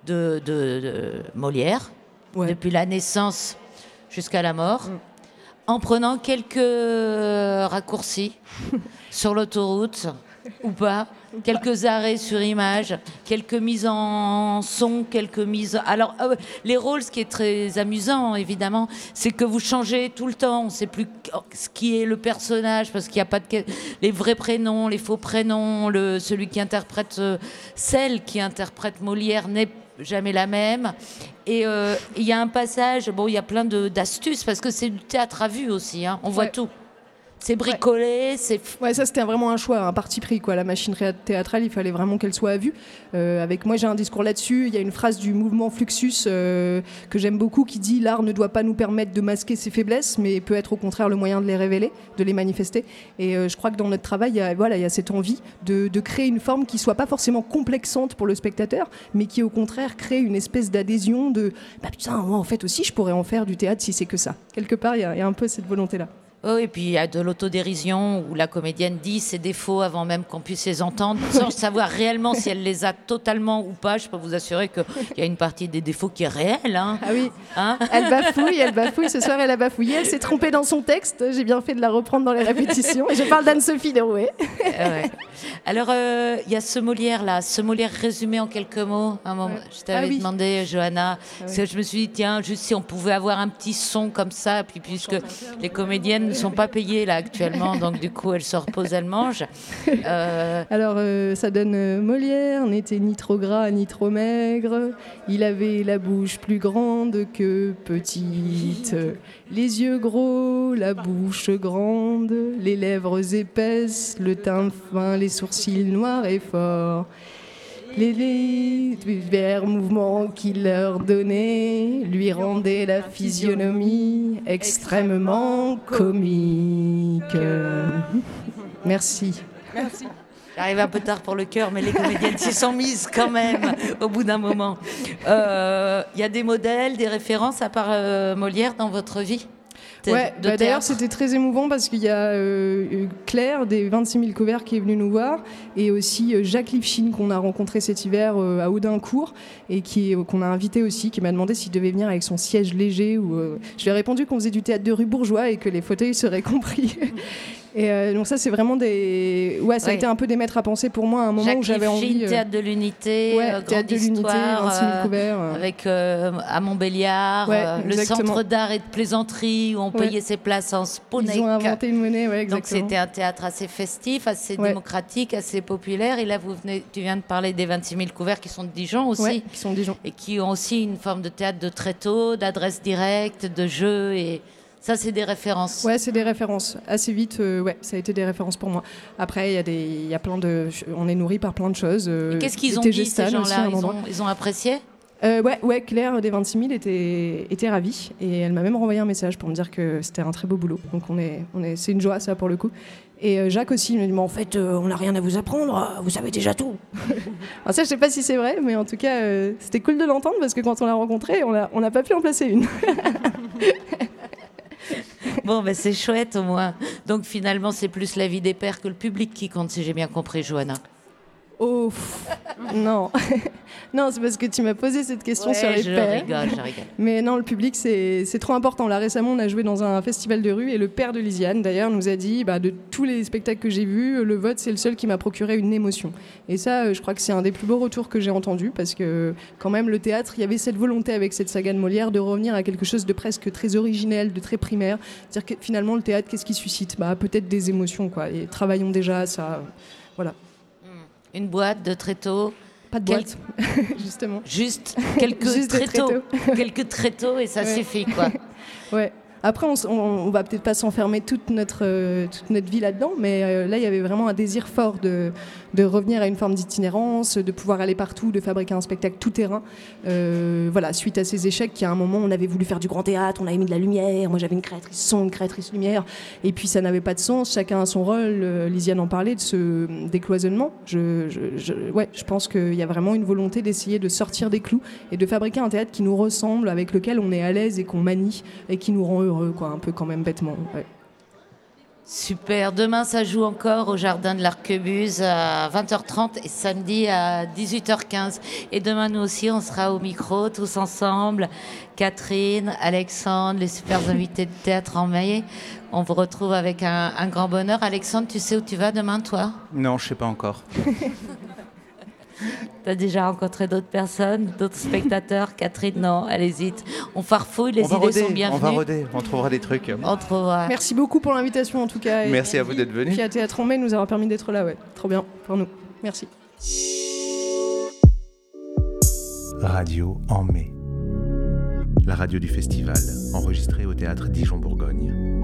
[SPEAKER 6] de, de- de Molière, depuis la naissance jusqu'à la mort, en prenant quelques raccourcis [laughs] sur l'autoroute ou pas, quelques arrêts sur image, quelques mises en son, quelques mises. Alors, euh, les rôles, ce qui est très amusant, évidemment, c'est que vous changez tout le temps. On ne sait plus ce qui est le personnage parce qu'il n'y a pas de les vrais prénoms, les faux prénoms. Le, celui qui interprète, euh, celle qui interprète Molière n'est jamais la même. Et euh, il y a un passage, bon, il y a plein d'astuces parce que c'est du théâtre à vue aussi. hein. On voit tout. C'est bricolé, c'est
[SPEAKER 20] Ouais, ça c'était vraiment un choix, un parti pris. Quoi. La machine théâtrale, il fallait vraiment qu'elle soit à vue. Euh, avec moi, j'ai un discours là-dessus. Il y a une phrase du mouvement Fluxus euh, que j'aime beaucoup qui dit L'art ne doit pas nous permettre de masquer ses faiblesses, mais peut être au contraire le moyen de les révéler, de les manifester. Et euh, je crois que dans notre travail, il y a, voilà, il y a cette envie de, de créer une forme qui soit pas forcément complexante pour le spectateur, mais qui au contraire crée une espèce d'adhésion de bah, Putain, moi en fait aussi, je pourrais en faire du théâtre si c'est que ça. Quelque part, il y a- il y a un peu cette volonté-là.
[SPEAKER 6] Oh, et puis il y a de l'autodérision où la comédienne dit ses défauts avant même qu'on puisse les entendre, sans savoir réellement si elle les a [laughs] totalement ou pas. Je peux vous assurer qu'il y a une partie des défauts qui est réelle. Hein.
[SPEAKER 20] Ah oui.
[SPEAKER 6] Hein
[SPEAKER 20] Elle bafouille, elle bafouille. Ce soir, elle a bafouillé. Elle s'est trompée dans son texte. J'ai bien fait de la reprendre dans les répétitions. Et je parle d'Anne-Sophie Derouet.
[SPEAKER 6] Euh, [laughs] ouais. Alors, euh, il y a ce Molière-là, ce Molière résumé en quelques mots. Un moment, Je t'avais
[SPEAKER 20] Ah oui.
[SPEAKER 6] demandé, Johanna,
[SPEAKER 20] oui.
[SPEAKER 6] parce que je me suis dit, tiens, juste si on pouvait avoir un petit son comme ça, puis puisque les comédiennes ne sont pas payées là actuellement, donc du coup, elles se reposent, elles mangent. Euh,
[SPEAKER 20] Alors, euh, ça donne euh, Molière, n'était ni trop gras ni trop maigre. Il avait la bouche plus grande que petite. Les yeux gros, la bouche grande, les lèvres épaisses, le teint fin, les sourcils noirs et forts. Les, divers mouvements qu'il leur donnait lui rendaient la physionomie extrêmement comique. Merci.
[SPEAKER 6] Merci. J'arrive un peu tard pour le cœur, mais les comédiennes s'y sont mises quand même au bout d'un moment. Euh, Il y a des modèles, des références à part euh, Molière dans votre vie?
[SPEAKER 20] Ouais,
[SPEAKER 6] de
[SPEAKER 20] bah d'ailleurs c'était très émouvant parce qu'il y a euh, euh, Claire des 26 000 couverts qui est venue nous voir et aussi euh, Jacques Lifshin qu'on a rencontré cet hiver euh, à Audincourt et qui est- qu'on a invité aussi, qui m'a demandé s'il devait venir avec son siège léger. Ou, euh, je lui ai répondu qu'on faisait du théâtre de rue bourgeois et que les fauteuils seraient [laughs] compris. Et euh, donc ça, c'est vraiment des... Ouais, ça a
[SPEAKER 6] Ouais.
[SPEAKER 20] été un peu des maîtres à penser pour moi à un moment
[SPEAKER 6] Jacques
[SPEAKER 20] où j'avais envie... euh,
[SPEAKER 6] Théâtre de l'Unité,
[SPEAKER 20] Ouais,
[SPEAKER 6] euh,
[SPEAKER 20] Théâtre de l'Unité,
[SPEAKER 6] Histoire,
[SPEAKER 20] 26 000
[SPEAKER 6] euh,
[SPEAKER 20] couverts, euh.
[SPEAKER 6] avec à Montbéliard,
[SPEAKER 20] Ouais,
[SPEAKER 6] le centre d'art et de plaisanterie où on payait ses places en Sponek.
[SPEAKER 20] Ils ont inventé une monnaie, ouais,
[SPEAKER 6] Donc
[SPEAKER 20] exactement.
[SPEAKER 6] c'était un théâtre assez festif, assez démocratique, assez populaire. Et là, vous venez, tu viens de parler des 26 000 couverts qui sont de Dijon aussi.
[SPEAKER 20] Ouais, qui sont de Dijon.
[SPEAKER 6] Et qui ont aussi une forme de théâtre de tréteau, d'adresse directe, de jeu. Et ça, c'est des références.
[SPEAKER 20] Ouais, c'est des références. Assez vite, euh, ouais, ça a été des références pour moi. Après, il y a des, il y a plein de, on est nourri par plein de choses. euh,
[SPEAKER 6] Qu'est-ce qu'ils ont dit, ces gens-là ils ont, ils ont apprécié
[SPEAKER 20] Euh, ouais, ouais, Claire des 26 000 était, était ravie et elle m'a même renvoyé un message pour me dire que c'était un très beau boulot. Donc on est, on est, c'est une joie ça pour le coup. Et euh, Jacques aussi il m'a dit mais en fait euh, on n'a rien à vous apprendre, vous savez déjà tout. [laughs] Alors ça je sais pas si c'est vrai, mais en tout cas c'était cool de l'entendre parce que quand on l'a rencontré on a- on n'a pas pu en placer une. [laughs] [laughs]
[SPEAKER 6] Bon, ben c'est chouette au moins. Donc finalement, c'est plus la vie des pères que le public qui compte, si j'ai bien compris, Johanna.
[SPEAKER 20] Oh non, [laughs] non c'est parce que tu m'as posé cette question
[SPEAKER 6] Ouais,
[SPEAKER 20] sur les
[SPEAKER 6] je
[SPEAKER 20] pères.
[SPEAKER 6] rigole, je rigole.
[SPEAKER 20] Mais non, le public, c'est trop important. Là, récemment, on a joué dans un festival de rue et le père de Lisiane, d'ailleurs, nous a dit bah, de tous les spectacles que j'ai vus, le vote, c'est le seul qui m'a procuré une émotion. Et ça, euh, je crois que c'est un des plus beaux retours que j'ai entendu parce que, quand même, le théâtre, il y avait cette volonté avec cette saga de Molière de revenir à quelque chose de presque très originel, de très primaire. C'est-à-dire que finalement, le théâtre, qu'est-ce qui suscite? Bah, Peut-être des émotions, quoi. Et travaillons déjà à ça. Voilà.
[SPEAKER 6] Une boîte de tréteaux.
[SPEAKER 20] Pas de
[SPEAKER 6] Quel-
[SPEAKER 20] boîte, [laughs] justement.
[SPEAKER 6] Juste [laughs] quelques
[SPEAKER 20] Juste
[SPEAKER 6] tréteaux.
[SPEAKER 20] tréteaux. [laughs]
[SPEAKER 6] quelques tréteaux et ça
[SPEAKER 20] Ouais.
[SPEAKER 6] suffit, quoi.
[SPEAKER 20] Ouais. Après, on, on- on va peut-être pas s'enfermer toute notre, euh, toute notre vie là-dedans, mais euh, là, il y avait vraiment un désir fort de, de revenir à une forme d'itinérance, de pouvoir aller partout, de fabriquer un spectacle tout terrain. Euh, voilà, suite à ces échecs, qui à un moment, on avait voulu faire du grand théâtre, on avait mis de la lumière, moi j'avais une créatrice son, une créatrice lumière, et puis ça n'avait pas de sens, chacun a son rôle. Euh, Lisiane en parlait de ce décloisonnement. Je, je, ouais, je pense qu'il y a vraiment une volonté d'essayer de sortir des clous et de fabriquer un théâtre qui nous ressemble, avec lequel on est à l'aise et qu'on manie et qui nous rend heureux, quoi, un peu quand même bêtement.
[SPEAKER 6] Super. Demain, ça joue encore au Jardin de l'Arquebuse à 20h30 et samedi à 18h15. Et demain, nous aussi, on sera au micro, tous ensemble. Catherine, Alexandre, les super [laughs] invités de théâtre en mai. On vous retrouve avec un, un grand bonheur. Alexandre, tu sais où tu vas demain, toi?
[SPEAKER 9] Non, je sais pas encore. [laughs]
[SPEAKER 6] T'as déjà rencontré d'autres personnes, d'autres spectateurs Catherine, non, elle hésite. On farfouille, les
[SPEAKER 9] on
[SPEAKER 6] idées
[SPEAKER 9] roder,
[SPEAKER 6] sont
[SPEAKER 9] on
[SPEAKER 6] bienvenues.
[SPEAKER 9] va roder, on trouvera des trucs.
[SPEAKER 6] On trouvera.
[SPEAKER 20] Merci beaucoup pour l'invitation en tout cas. et
[SPEAKER 9] Merci à vous d'être venu.
[SPEAKER 20] Puis à Théâtre en mai, nous avoir permis d'être là, ouais. Trop bien pour nous. Merci.
[SPEAKER 1] Radio en mai. La radio du festival, enregistrée au théâtre Dijon-Bourgogne.